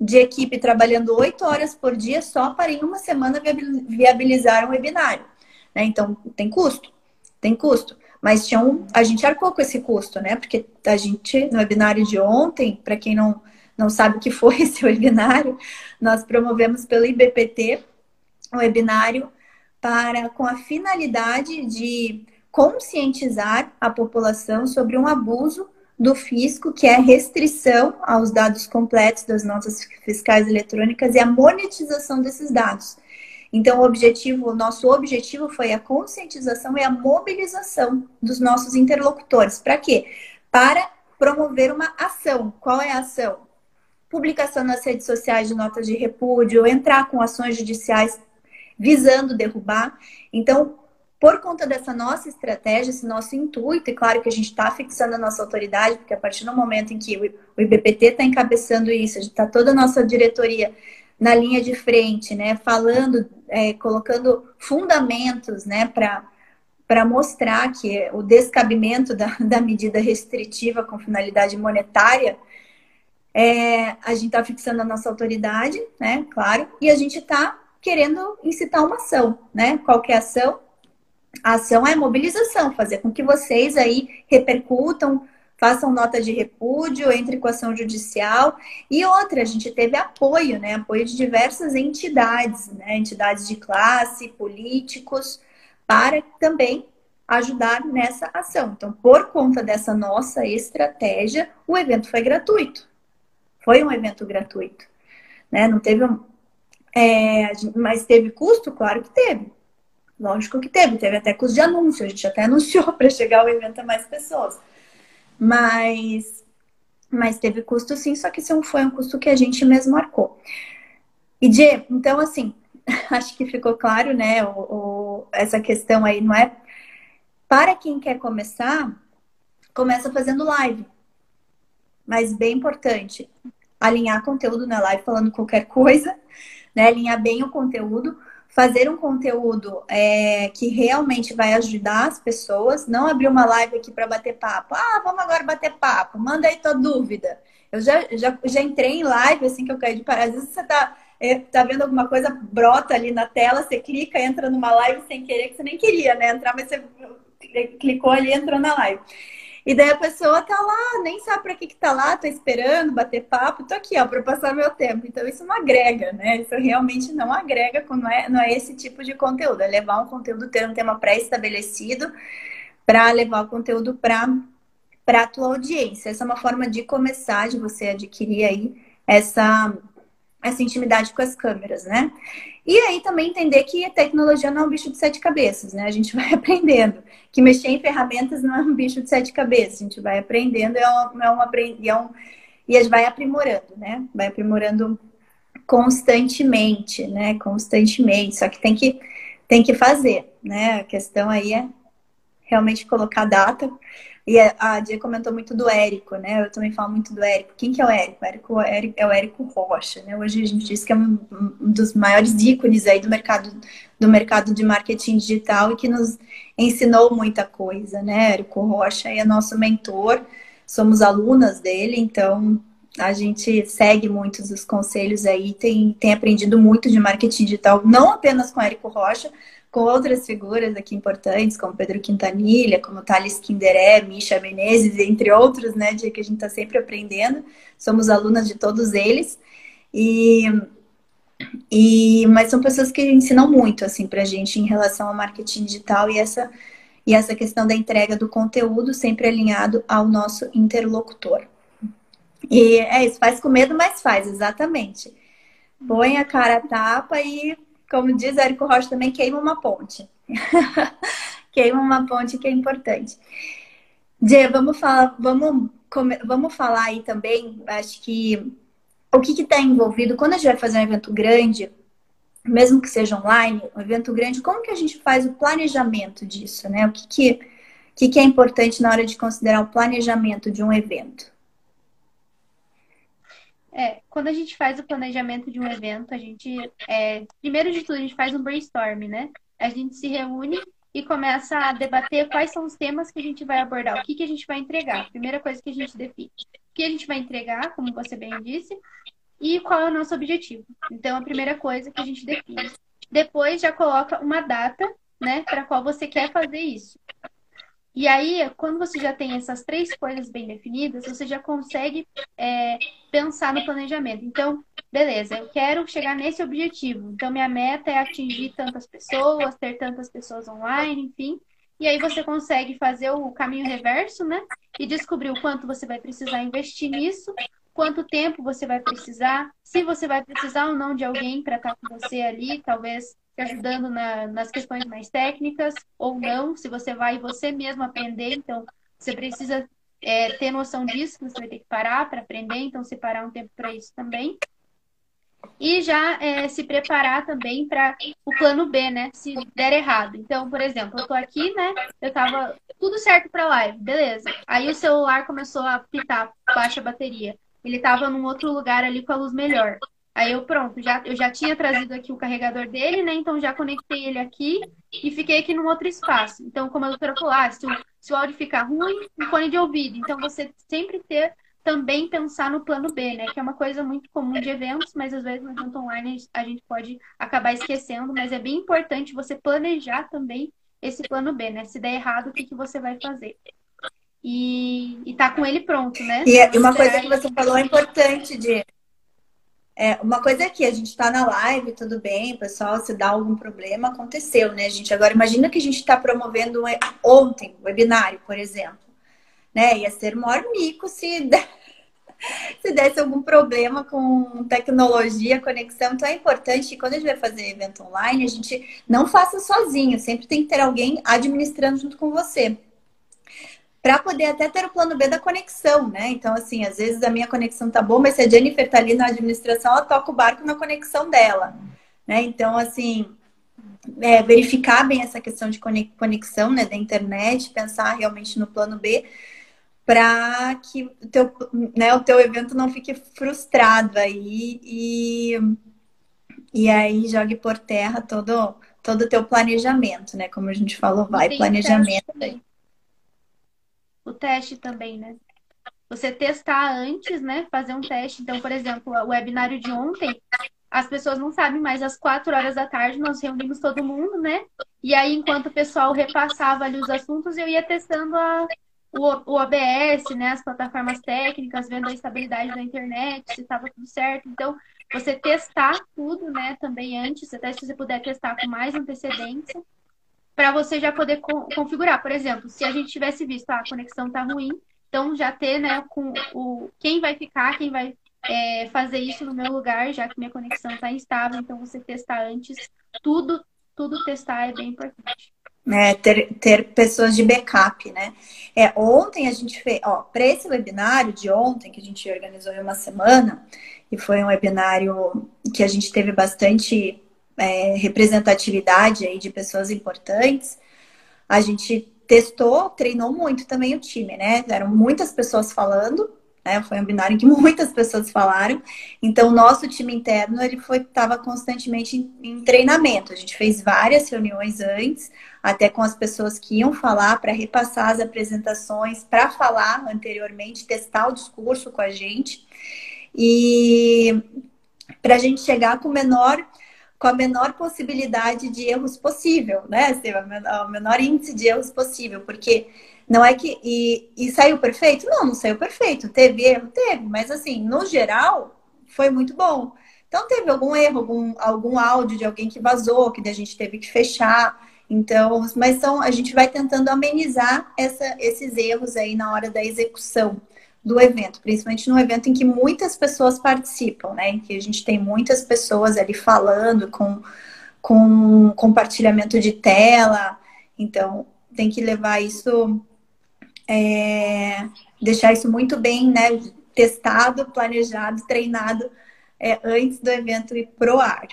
de equipe trabalhando oito horas por dia só para em uma semana viabilizar um webinário. Né? Então, tem custo, tem custo. Mas tinha um, a gente arcou com esse custo, né? Porque a gente, no webinário de ontem, para quem não, não sabe o que foi esse webinário, nós promovemos pelo IBPT um webinário para, com a finalidade de conscientizar a população sobre um abuso do fisco, que é a restrição aos dados completos das notas fiscais eletrônicas e a monetização desses dados. Então, o objetivo, o nosso objetivo foi a conscientização e a mobilização dos nossos interlocutores. Para quê? Para promover uma ação. Qual é a ação? Publicação nas redes sociais de notas de repúdio, entrar com ações judiciais visando derrubar. Então, por conta dessa nossa estratégia, esse nosso intuito, e claro que a gente está fixando a nossa autoridade, porque a partir do momento em que o IBPT está encabeçando isso, está toda a nossa diretoria na linha de frente, né? Falando, é, colocando fundamentos, né? Para mostrar que o descabimento da, da medida restritiva com finalidade monetária, é, a gente está fixando a nossa autoridade, né? Claro, e a gente está querendo incitar uma ação, né? Qual é ação? A ação é mobilização, fazer com que vocês aí repercutam, façam nota de repúdio, entre com ação judicial. E outra, a gente teve apoio, né? Apoio de diversas entidades, né? Entidades de classe, políticos, para também ajudar nessa ação. Então, por conta dessa nossa estratégia, o evento foi gratuito. Foi um evento gratuito. Né? Não teve um. É, mas teve custo? Claro que teve. Lógico que teve. Teve até custo de anúncio. A gente até anunciou para chegar o evento a mais pessoas. Mas, mas teve custo sim, só que isso foi um custo que a gente mesmo marcou. E, Dê, então, assim, acho que ficou claro, né? O, o, essa questão aí, não é? Para quem quer começar, começa fazendo live. Mas bem importante, alinhar conteúdo na live falando qualquer coisa, né? Alinhar bem o conteúdo, fazer um conteúdo é, que realmente vai ajudar as pessoas, não abrir uma live aqui para bater papo. Ah, vamos agora bater papo, manda aí tua dúvida. Eu já, já, já entrei em live assim que eu caí de vezes você tá, é, tá vendo alguma coisa, brota ali na tela, você clica, entra numa live sem querer, que você nem queria, né? Entrar, mas você clicou ali e entrou na live. E daí a pessoa tá lá, nem sabe para que que tá lá, tá esperando bater papo, tô aqui, ó, para passar meu tempo. Então isso não agrega, né? Isso realmente não agrega quando é, não é esse tipo de conteúdo, é levar um conteúdo ter um tema pré-estabelecido para levar o conteúdo para para a tua audiência. Essa é uma forma de começar, de você adquirir aí essa essa intimidade com as câmeras, né? E aí também entender que a tecnologia não é um bicho de sete cabeças, né? A gente vai aprendendo que mexer em ferramentas não é um bicho de sete cabeças, a gente vai aprendendo é um, é um, é um e a gente vai aprimorando, né? Vai aprimorando constantemente, né? Constantemente. Só que tem que tem que fazer, né? A questão aí é realmente colocar data e a Dia comentou muito do Érico, né? Eu também falo muito do Érico. Quem que é o Érico? O Érico é o Érico Rocha, né? Hoje a gente diz que é um, um dos maiores ícones aí do mercado do mercado de marketing digital e que nos ensinou muita coisa, né? Érico Rocha é nosso mentor, somos alunas dele, então a gente segue muitos dos conselhos aí, tem, tem aprendido muito de marketing digital, não apenas com Érico Rocha, com outras figuras aqui importantes, como Pedro Quintanilha, como Thales Kinderé, Misha Menezes, entre outros, né, de que a gente está sempre aprendendo. Somos alunas de todos eles. E, e, mas são pessoas que ensinam muito, assim, para a gente em relação ao marketing digital e essa, e essa questão da entrega do conteúdo sempre alinhado ao nosso interlocutor. E é isso, faz com medo, mas faz, exatamente. Põe a cara a tapa e como diz Érico Rocha também, queima uma ponte. queima uma ponte que é importante. Dê, vamos falar, vamos, vamos falar aí também, acho que o que está envolvido, quando a gente vai fazer um evento grande, mesmo que seja online, um evento grande, como que a gente faz o planejamento disso, né? O que, que, que, que é importante na hora de considerar o planejamento de um evento? É, quando a gente faz o planejamento de um evento, a gente, é, primeiro de tudo, a gente faz um brainstorm, né? A gente se reúne e começa a debater quais são os temas que a gente vai abordar, o que, que a gente vai entregar. Primeira coisa que a gente define. O que a gente vai entregar, como você bem disse, e qual é o nosso objetivo. Então, a primeira coisa que a gente define. Depois já coloca uma data, né, para qual você quer fazer isso. E aí, quando você já tem essas três coisas bem definidas, você já consegue é, pensar no planejamento. Então, beleza, eu quero chegar nesse objetivo. Então, minha meta é atingir tantas pessoas, ter tantas pessoas online, enfim. E aí você consegue fazer o caminho reverso, né? E descobrir o quanto você vai precisar investir nisso, quanto tempo você vai precisar, se você vai precisar ou não de alguém para estar com você ali, talvez ajudando na, nas questões mais técnicas ou não, se você vai você mesmo aprender, então você precisa é, ter noção disso, que você vai ter que parar para aprender, então separar um tempo para isso também. E já é, se preparar também para o plano B, né? Se der errado. Então, por exemplo, eu tô aqui, né? Eu tava tudo certo para live, beleza. Aí o celular começou a pitar, baixa bateria. Ele tava num outro lugar ali com a luz melhor. Aí eu pronto, já, eu já tinha trazido aqui o carregador dele, né? Então já conectei ele aqui e fiquei aqui num outro espaço. Então, como a doutora falou, ah, se, o, se o áudio ficar ruim, um fone de ouvido. Então, você sempre ter também pensar no plano B, né? Que é uma coisa muito comum de eventos, mas às vezes no evento online a gente pode acabar esquecendo, mas é bem importante você planejar também esse plano B, né? Se der errado, o que, que você vai fazer? e, e tá com ele pronto, né? E uma coisa que você falou é importante de é, uma coisa é que a gente está na live, tudo bem, pessoal, se dá algum problema, aconteceu, né, gente? Agora, imagina que a gente está promovendo ontem, um webinário, por exemplo. Né? Ia ser o maior mico se, se desse algum problema com tecnologia, conexão. Então, é importante que quando a gente vai fazer evento online, a gente não faça sozinho. Sempre tem que ter alguém administrando junto com você para poder até ter o plano B da conexão, né? Então, assim, às vezes a minha conexão tá boa, mas se a Jennifer tá ali na administração, ela toca o barco na conexão dela, né? Então, assim, é, verificar bem essa questão de conexão, né, da internet, pensar realmente no plano B, para que o teu, né, o teu evento não fique frustrado aí e, e aí jogue por terra todo todo o teu planejamento, né? Como a gente falou, vai planejamento aí o teste também, né? Você testar antes, né? Fazer um teste. Então, por exemplo, o webinário de ontem, as pessoas não sabem, mas às quatro horas da tarde nós reunimos todo mundo, né? E aí, enquanto o pessoal repassava ali os assuntos, eu ia testando a, o, OBS, né? As plataformas técnicas, vendo a estabilidade da internet, se estava tudo certo. Então, você testar tudo, né? Também antes, até se você puder testar com mais antecedência para você já poder co configurar. Por exemplo, se a gente tivesse visto ah, a conexão tá ruim, então já ter, né, com o quem vai ficar, quem vai é, fazer isso no meu lugar, já que minha conexão está instável, então você testar antes, tudo, tudo testar é bem importante. É, ter, ter pessoas de backup, né? É, ontem a gente fez, ó, para esse webinário de ontem, que a gente organizou em uma semana, e foi um webinário que a gente teve bastante é, representatividade aí de pessoas importantes, a gente testou, treinou muito também o time, né? Eram muitas pessoas falando, né? Foi um binário em que muitas pessoas falaram. Então, nosso time interno ele foi estava constantemente em, em, treinamento. A gente fez várias reuniões antes, até com as pessoas que iam falar para repassar as apresentações, para falar anteriormente, testar o discurso com a gente e para a gente chegar com o menor com a menor possibilidade de erros possível, né? Assim, o menor índice de erros possível, porque não é que. E, e saiu perfeito? Não, não saiu perfeito. Teve erro? Teve, mas assim, no geral, foi muito bom. Então, teve algum erro, algum, algum áudio de alguém que vazou, que a gente teve que fechar. Então, mas são, a gente vai tentando amenizar essa, esses erros aí na hora da execução do evento, principalmente num evento em que muitas pessoas participam, né? Em que a gente tem muitas pessoas ali falando com, com compartilhamento de tela. Então, tem que levar isso, é, deixar isso muito bem, né? Testado, planejado, treinado é, antes do evento ir pro ar.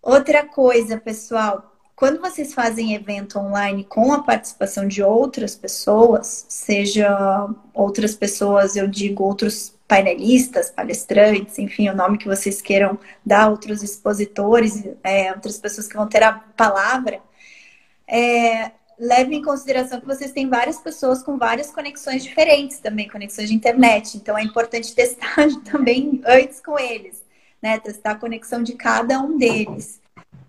Outra coisa, pessoal, quando vocês fazem evento online com a participação de outras pessoas, seja outras pessoas, eu digo outros painelistas, palestrantes, enfim, o nome que vocês queiram dar, outros expositores, é, outras pessoas que vão ter a palavra, é, leve em consideração que vocês têm várias pessoas com várias conexões diferentes também, conexões de internet. Então é importante testar também antes com eles, né? Testar a conexão de cada um deles.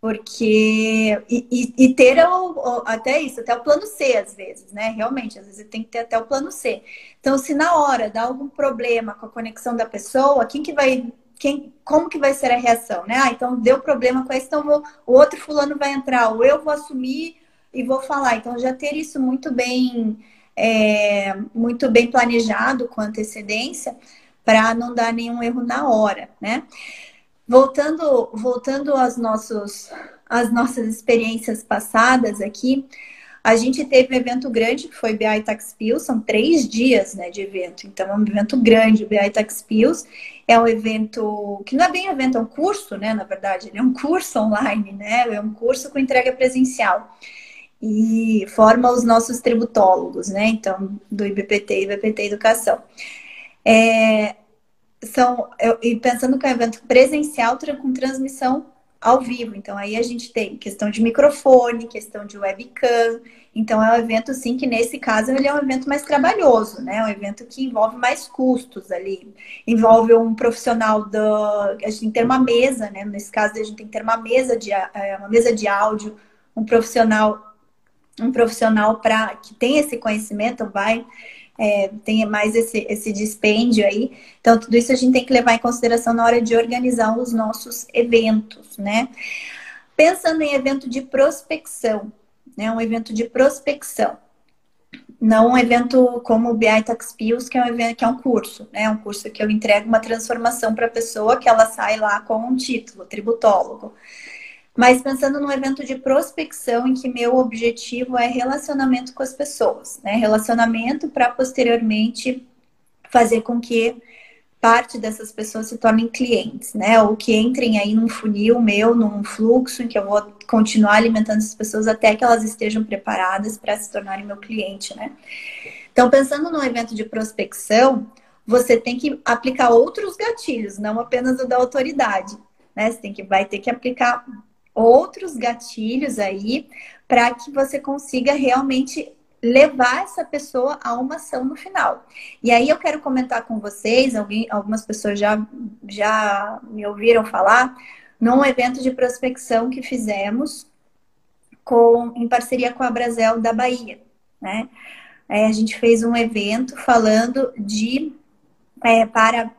Porque. E, e, e ter o, até isso, até o plano C, às vezes, né? Realmente, às vezes tem que ter até o plano C. Então, se na hora dá algum problema com a conexão da pessoa, quem que vai. Quem, como que vai ser a reação, né? Ah, então deu problema com esse, então vou, o outro fulano vai entrar, ou eu vou assumir e vou falar. Então, já ter isso muito bem, é, muito bem planejado com antecedência, para não dar nenhum erro na hora, né? Voltando, voltando às, nossos, às nossas experiências passadas aqui, a gente teve um evento grande que foi BI Tax Pills, são três dias né, de evento, então é um evento grande, o BI Tax Pills é um evento que não é bem evento, é um curso, né? Na verdade, ele é um curso online, né? É um curso com entrega presencial. E forma os nossos tributólogos, né? Então, do IBPT e IBPT Educação. É, são, eu, e pensando que é um evento presencial com transmissão ao vivo. Então, aí a gente tem questão de microfone, questão de webcam. Então, é um evento, sim, que nesse caso ele é um evento mais trabalhoso, né? É um evento que envolve mais custos ali. Envolve um profissional do. A gente tem que ter uma mesa, né? Nesse caso, a gente tem que ter uma mesa de, é, uma mesa de áudio, um profissional um profissional para que tem esse conhecimento, vai é, tem mais esse, esse dispêndio aí. Então, tudo isso a gente tem que levar em consideração na hora de organizar os nossos eventos, né? Pensando em evento de prospecção, né? Um evento de prospecção. Não um evento como o BI Tax Pills, que é um evento que é um curso, né? Um curso que eu entrego uma transformação para a pessoa que ela sai lá com um título, tributólogo. Mas pensando num evento de prospecção em que meu objetivo é relacionamento com as pessoas, né? Relacionamento para posteriormente fazer com que parte dessas pessoas se tornem clientes, né? Ou que entrem aí num funil meu, num fluxo em que eu vou continuar alimentando essas pessoas até que elas estejam preparadas para se tornarem meu cliente, né? Então, pensando no evento de prospecção, você tem que aplicar outros gatilhos, não apenas o da autoridade, né? Você tem que vai ter que aplicar outros gatilhos aí para que você consiga realmente levar essa pessoa a uma ação no final. E aí eu quero comentar com vocês, alguém, algumas pessoas já, já me ouviram falar, num evento de prospecção que fizemos com, em parceria com a Brasel da Bahia, né? É, a gente fez um evento falando de é, para,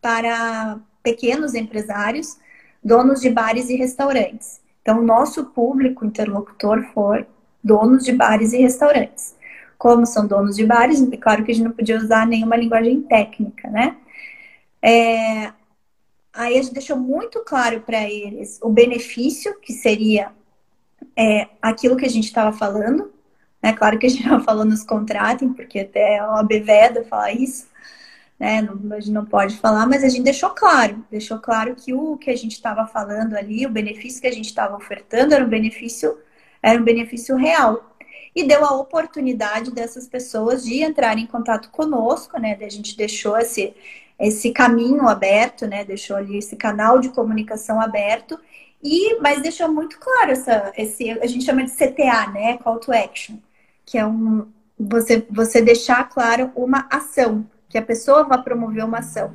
para pequenos empresários, donos de bares e restaurantes. Então, nosso público interlocutor foi donos de bares e restaurantes. Como são donos de bares, é claro que a gente não podia usar nenhuma linguagem técnica, né? É, aí a gente deixou muito claro para eles o benefício que seria é, aquilo que a gente estava falando. Né? Claro que a gente não falou nos contratem, porque até a OAB veda falar isso né? Não, a gente não pode falar, mas a gente deixou claro, deixou claro que o que a gente estava falando ali, o benefício que a gente estava ofertando era um benefício, era um benefício real. E deu a oportunidade dessas pessoas de entrarem em contato conosco, né? A gente deixou esse, esse caminho aberto, né? Deixou ali esse canal de comunicação aberto. E, mas deixou muito claro essa, esse, a gente chama de CTA, né? Call to action, que é um você, você deixar claro uma ação que a pessoa vá promover uma ação.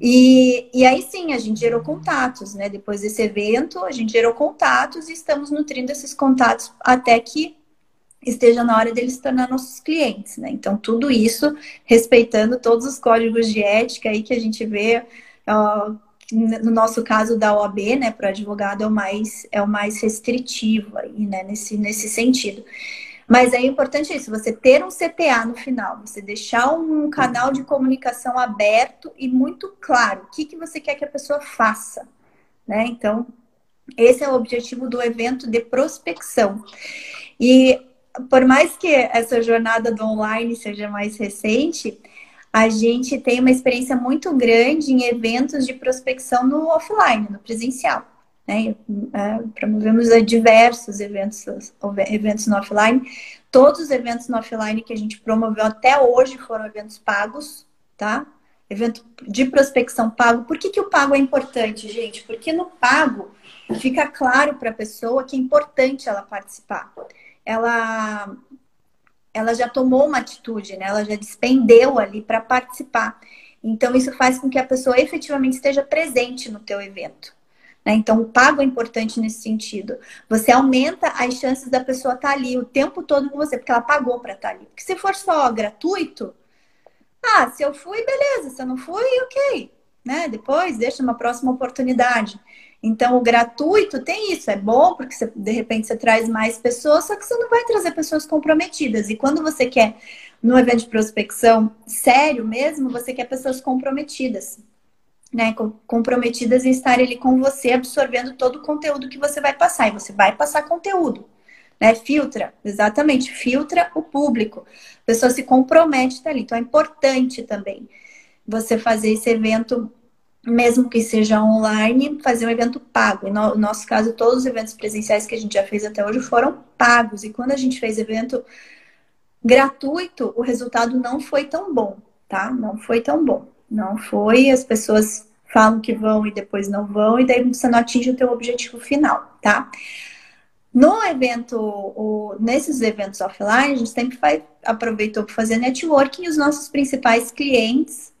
E, e aí sim, a gente gerou contatos, né? Depois desse evento, a gente gerou contatos e estamos nutrindo esses contatos até que esteja na hora deles se tornar nossos clientes, né? Então, tudo isso respeitando todos os códigos de ética aí que a gente vê, ó, no nosso caso da OAB, né, para o advogado é o mais é o mais restritivo aí, né, nesse, nesse sentido. Mas é importante isso, você ter um CTA no final, você deixar um canal de comunicação aberto e muito claro o que, que você quer que a pessoa faça. Né? Então, esse é o objetivo do evento de prospecção. E por mais que essa jornada do online seja mais recente, a gente tem uma experiência muito grande em eventos de prospecção no offline, no presencial né? É, promovemos diversos eventos, eventos no offline. Todos os eventos no offline que a gente promoveu até hoje foram eventos pagos, tá? Evento de prospecção pago. Por que, que o pago é importante, gente? Porque no pago fica claro para a pessoa que é importante ela participar. Ela, ela já tomou uma atitude, né? Ela já despendeu ali para participar. Então, isso faz com que a pessoa efetivamente esteja presente no teu evento. Né? Então, o pago é importante nesse sentido. Você aumenta as chances da pessoa estar tá ali o tempo todo com você, porque ela pagou para estar tá ali. Porque se for só gratuito, ah, se eu fui, beleza. Se eu não fui, ok. Né? Depois, deixa uma próxima oportunidade. Então, o gratuito tem isso, é bom porque você, de repente você traz mais pessoas, só que você não vai trazer pessoas comprometidas. E quando você quer, no evento de prospecção sério mesmo, você quer pessoas comprometidas né, comprometidas em estar ali com você, absorvendo todo o conteúdo que você vai passar. E você vai passar conteúdo, né? Filtra, exatamente, filtra o público. A pessoa se compromete tá ali. Então é importante também você fazer esse evento, mesmo que seja online, fazer um evento pago. No nosso caso, todos os eventos presenciais que a gente já fez até hoje foram pagos. E quando a gente fez evento gratuito, o resultado não foi tão bom, tá? Não foi tão bom. Não foi, as pessoas falam que vão e depois não vão, e daí você não atinge o teu objetivo final, tá? No evento, o, nesses eventos offline, a gente sempre faz, aproveitou para fazer networking e os nossos principais clientes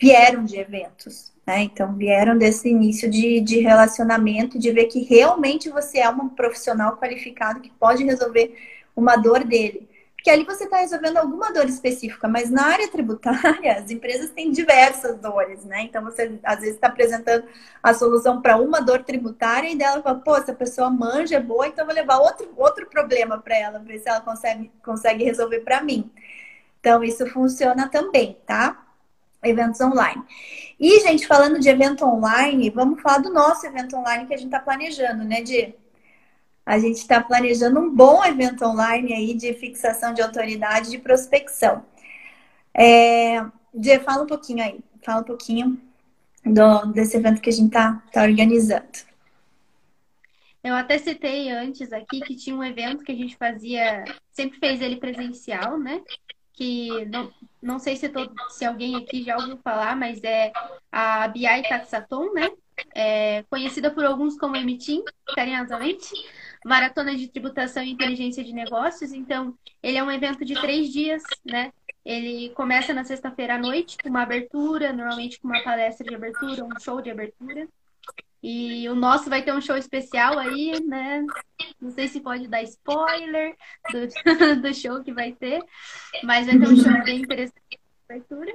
vieram de eventos. Né? Então, vieram desse início de, de relacionamento, de ver que realmente você é um profissional qualificado que pode resolver uma dor dele. Porque ali você está resolvendo alguma dor específica, mas na área tributária, as empresas têm diversas dores, né? Então, você às vezes está apresentando a solução para uma dor tributária e dela fala, pô, essa pessoa manja, é boa, então vou levar outro, outro problema para ela, ver se ela consegue, consegue resolver para mim. Então, isso funciona também, tá? Eventos online. E, gente, falando de evento online, vamos falar do nosso evento online que a gente está planejando, né, Di? A gente está planejando um bom evento online aí de fixação de autoridade de prospecção. É, fala um pouquinho aí, fala um pouquinho do, desse evento que a gente está tá organizando. Eu até citei antes aqui que tinha um evento que a gente fazia, sempre fez ele presencial, né? que não, não sei se, todo, se alguém aqui já ouviu falar, mas é a BI Taxaton, né? É conhecida por alguns como MTIM, carinhosamente, Maratona de Tributação e Inteligência de Negócios. Então, ele é um evento de três dias, né? Ele começa na sexta-feira à noite, com uma abertura, normalmente com uma palestra de abertura, um show de abertura. E o nosso vai ter um show especial aí, né? Não sei se pode dar spoiler do, do show que vai ter, mas vai ter um show bem interessante de abertura.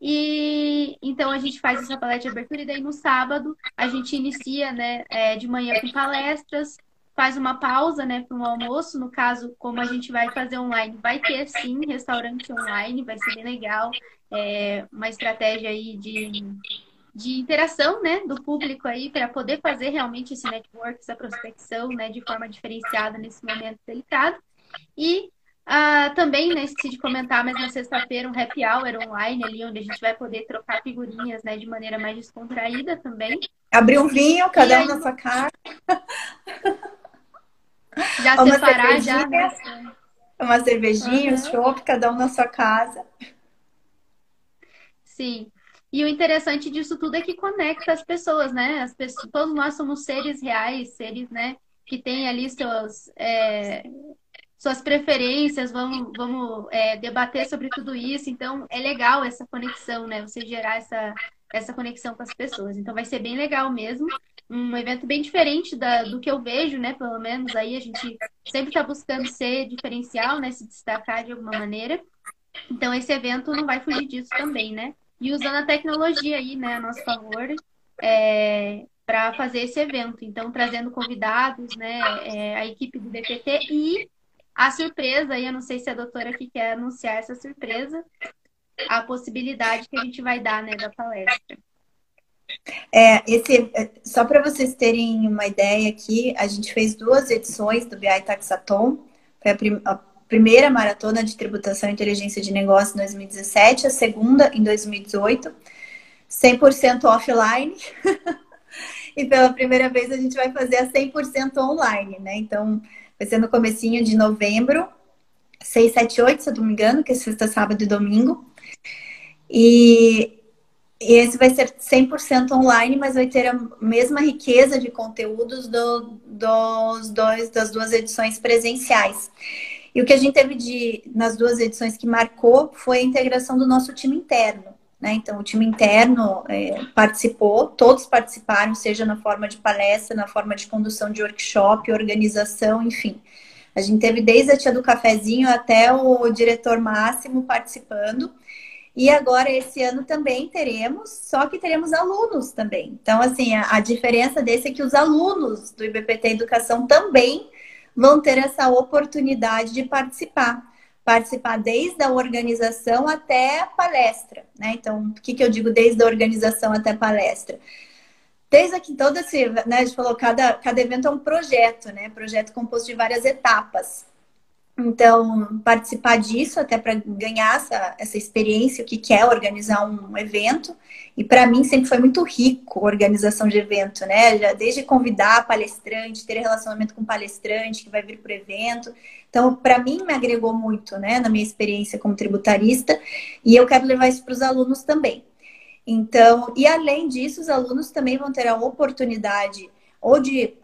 E então a gente faz essa palestra de abertura e daí no sábado a gente inicia, né, é, de manhã com palestras, faz uma pausa, né, para um almoço. No caso, como a gente vai fazer online, vai ter sim restaurante online, vai ser bem legal. É uma estratégia aí de de interação, né, do público aí para poder fazer realmente esse network, essa prospecção, né, de forma diferenciada nesse momento delicado. E ah, também, né, esqueci de comentar, mas na sexta-feira um happy hour online ali, onde a gente vai poder trocar figurinhas, né, de maneira mais descontraída também. Abrir um vinho, cada um na sua casa. Já uma separar, já. Né? Uma cervejinha, uhum. um chopp, cada um na sua casa. Sim. E o interessante disso tudo é que conecta as pessoas, né? As pessoas, todos nós somos seres reais, seres, né? Que têm ali seus, é, suas preferências, vamos, vamos é, debater sobre tudo isso. Então, é legal essa conexão, né? Você gerar essa, essa conexão com as pessoas. Então, vai ser bem legal mesmo. Um evento bem diferente da, do que eu vejo, né? Pelo menos aí a gente sempre está buscando ser diferencial, né? Se destacar de alguma maneira. Então, esse evento não vai fugir disso também, né? e usando a tecnologia aí, né, a nosso favor, é, para fazer esse evento. Então, trazendo convidados, né, é, a equipe do DPT e a surpresa, aí eu não sei se a doutora aqui quer anunciar essa surpresa, a possibilidade que a gente vai dar, né, da palestra. É, esse, é, só para vocês terem uma ideia aqui, a gente fez duas edições do BI Taxaton. Foi a, prim, a primeira maratona de tributação e inteligência de negócio em 2017, a segunda em 2018, 100% offline. e pela primeira vez a gente vai fazer a 100% online, né? Então, vai ser no comecinho de novembro, 6, 7, 8, se eu não me engano, que é sexta, sábado e domingo. E e esse vai ser 100% online, mas vai ter a mesma riqueza de conteúdos do, dos dois, das duas edições presenciais. E o que a gente teve de, nas duas edições que marcou foi a integração do nosso time interno. Né? Então, o time interno é, participou, todos participaram, seja na forma de palestra, na forma de condução de workshop, organização, enfim. A gente teve desde a tia do cafezinho até o diretor máximo participando. E agora, esse ano também teremos, só que teremos alunos também. Então, assim, a, a diferença desse é que os alunos do IBPT Educação também vão ter essa oportunidade de participar. Participar desde a organização até a palestra, né? Então, o que, que eu digo desde a organização até a palestra? Desde aqui, todo esse, né, a gente falou, cada, cada evento é um projeto, né? Projeto composto de várias etapas. Então, participar disso, até para ganhar essa, essa experiência, o que, que é organizar um evento. E para mim sempre foi muito rico a organização de evento, né? Já desde convidar palestrante, ter relacionamento com palestrante que vai vir para o evento. Então, para mim, me agregou muito, né, na minha experiência como tributarista. E eu quero levar isso para os alunos também. Então, e além disso, os alunos também vão ter a oportunidade ou de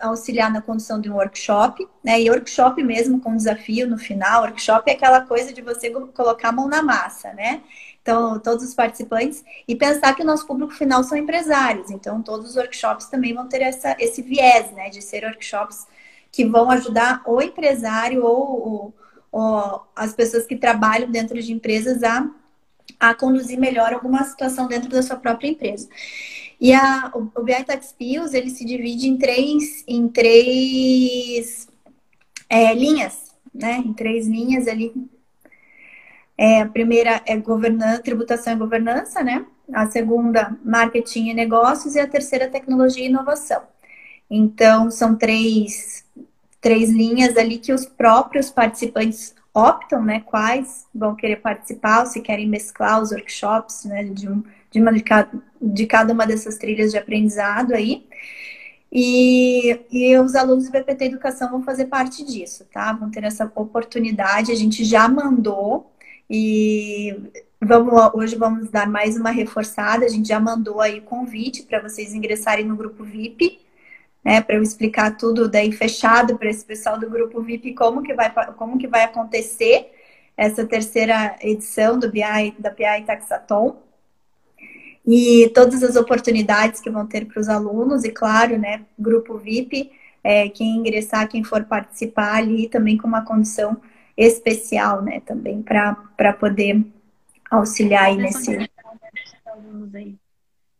auxiliar na condução de um workshop, né? E workshop mesmo com desafio no final. Workshop é aquela coisa de você colocar a mão na massa, né? Então, todos os participantes, e pensar que o nosso público final são empresários. Então, todos os workshops também vão ter essa, esse viés, né, de ser workshops que vão ajudar o empresário ou, ou, ou as pessoas que trabalham dentro de empresas a, a conduzir melhor alguma situação dentro da sua própria empresa. E a, o, BI Tax ele se divide em três, em três é, linhas, né? Em três linhas ali. É, a primeira é governança, tributação e governança, né? A segunda, marketing e negócios. E a terceira, tecnologia e inovação. Então, são três, três linhas ali que os próprios participantes optam, né? Quais vão querer participar, se querem mesclar os workshops, né? De um de, uma, de cada uma dessas trilhas de aprendizado aí. E, e, os alunos do BPT Educação vão fazer parte disso, tá? Vão ter essa oportunidade. A gente já mandou e vamos, hoje vamos dar mais uma reforçada. A gente já mandou aí o convite para vocês ingressarem no grupo VIP, né? Para eu explicar tudo daí fechado para esse pessoal do grupo VIP como que vai, como que vai acontecer essa terceira edição do BI, da BI Taxaton e todas as oportunidades que vão ter para os alunos, e claro, né, grupo VIP, é, quem ingressar, quem for participar ali também com uma condição especial, né, também para poder auxiliar aí nesse.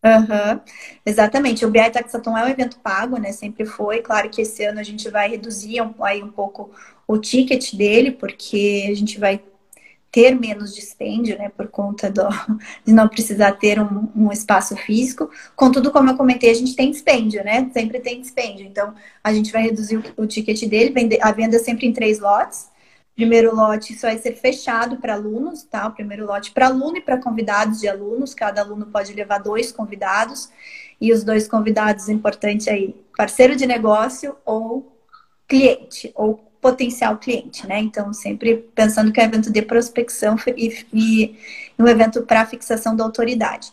Uhum, exatamente. O BI Taxaton é um evento pago, né? Sempre foi. Claro que esse ano a gente vai reduzir um, aí um pouco o ticket dele, porque a gente vai ter menos dispêndio, né, por conta do, de não precisar ter um, um, espaço físico. Contudo, como eu comentei, a gente tem dispêndio, né? Sempre tem dispêndio. Então, a gente vai reduzir o, o ticket dele, a venda é sempre em três lotes. Primeiro lote isso vai ser fechado para alunos, tá? O primeiro lote para aluno e para convidados de alunos. Cada aluno pode levar dois convidados. E os dois convidados, importante aí, parceiro de negócio ou cliente, ou potencial cliente, né? Então, sempre pensando que é um evento de prospecção e, e um evento para fixação da autoridade.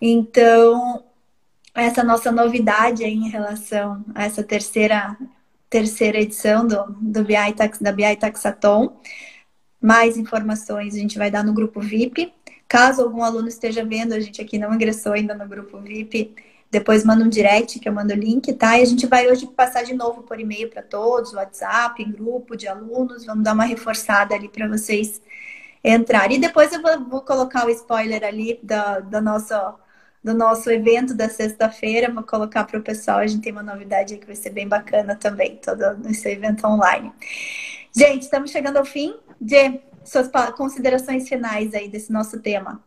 Então, essa nossa novidade aí em relação a essa terceira, terceira edição do, do BI Tax, da BI Taxaton. Mais informações a gente vai dar no grupo VIP. Caso algum aluno esteja vendo, a gente aqui não ingressou ainda no grupo VIP, depois manda um direct que eu mando o link, tá? E a gente vai hoje passar de novo por e-mail para todos, WhatsApp, grupo de alunos. Vamos dar uma reforçada ali para vocês entrarem. E depois eu vou, vou, colocar o spoiler ali da, da nossa, do nosso evento da sexta-feira. Vou colocar para o pessoal. A gente tem uma novidade aí que vai ser bem bacana também, todo esse evento online. Gente, estamos chegando ao fim. de suas considerações finais aí desse nosso tema.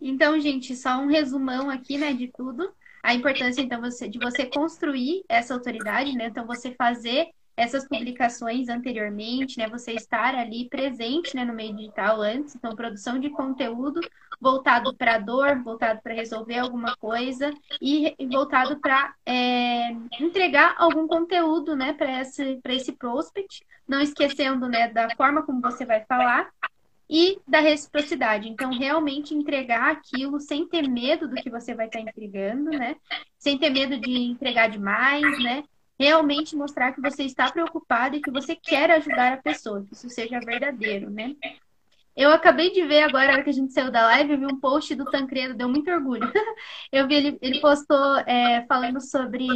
Então, gente, só um resumão aqui, né, de tudo. A importância, então, você, de você construir essa autoridade, né? Então, você fazer essas publicações anteriormente, né? Você estar ali presente, né, no meio digital antes. Então, produção de conteúdo voltado para dor, voltado para resolver alguma coisa e voltado para é, entregar algum conteúdo, né, para esse, esse prospect. Não esquecendo, né, da forma como você vai falar e da reciprocidade. Então, realmente entregar aquilo sem ter medo do que você vai estar entregando, né? Sem ter medo de entregar demais, né? Realmente mostrar que você está preocupado e que você quer ajudar a pessoa, que isso seja verdadeiro, né? Eu acabei de ver agora, na hora que a gente saiu da live, eu vi um post do Tancredo, deu muito orgulho. Eu vi ele, ele postou é, falando sobre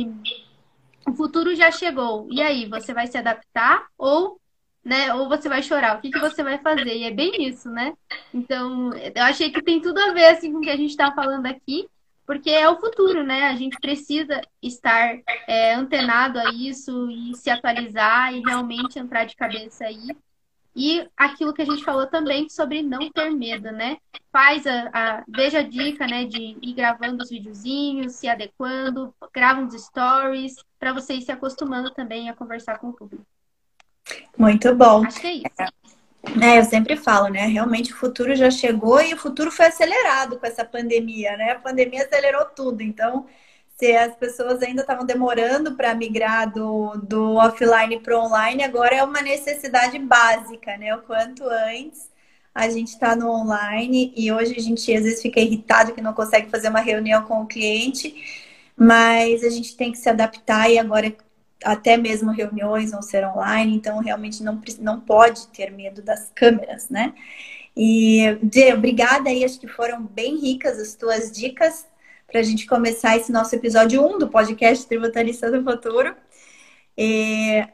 o futuro já chegou. E aí, você vai se adaptar ou né? Ou você vai chorar, o que, que você vai fazer? E é bem isso, né? Então, eu achei que tem tudo a ver assim, com o que a gente está falando aqui, porque é o futuro, né? A gente precisa estar é, antenado a isso e se atualizar e realmente entrar de cabeça aí. E aquilo que a gente falou também sobre não ter medo, né? Faz a, a veja a dica, né, de ir gravando os videozinhos, se adequando, grava uns stories, para você ir se acostumando também a conversar com o público. Muito bom. Acho que é isso. É, eu sempre falo, né? Realmente o futuro já chegou e o futuro foi acelerado com essa pandemia, né? A pandemia acelerou tudo. Então, se as pessoas ainda estavam demorando para migrar do, do offline para online, agora é uma necessidade básica, né? O quanto antes a gente está no online e hoje a gente às vezes fica irritado que não consegue fazer uma reunião com o cliente, mas a gente tem que se adaptar e agora até mesmo reuniões vão ser online, então realmente não, não pode ter medo das câmeras, né? E, Dê, obrigada aí, acho que foram bem ricas as tuas dicas para a gente começar esse nosso episódio 1 do podcast Tributarista do Futuro. E...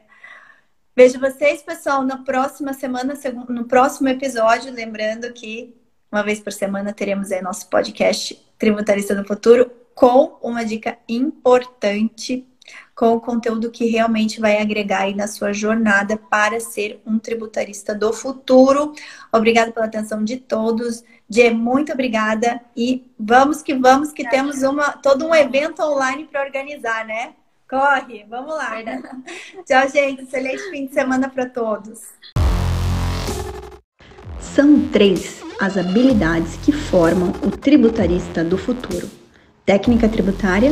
Vejo vocês, pessoal, na próxima semana, no próximo episódio. Lembrando que uma vez por semana teremos aí nosso podcast Tributarista do Futuro com uma dica importante com o conteúdo que realmente vai agregar aí na sua jornada para ser um tributarista do futuro. Obrigada pela atenção de todos. Dê, muito obrigada e vamos que vamos que temos uma todo um evento online para organizar, né? Corre, vamos lá. Tchau, gente. Excelente fim de semana para todos. São três as habilidades que formam o tributarista do futuro: técnica tributária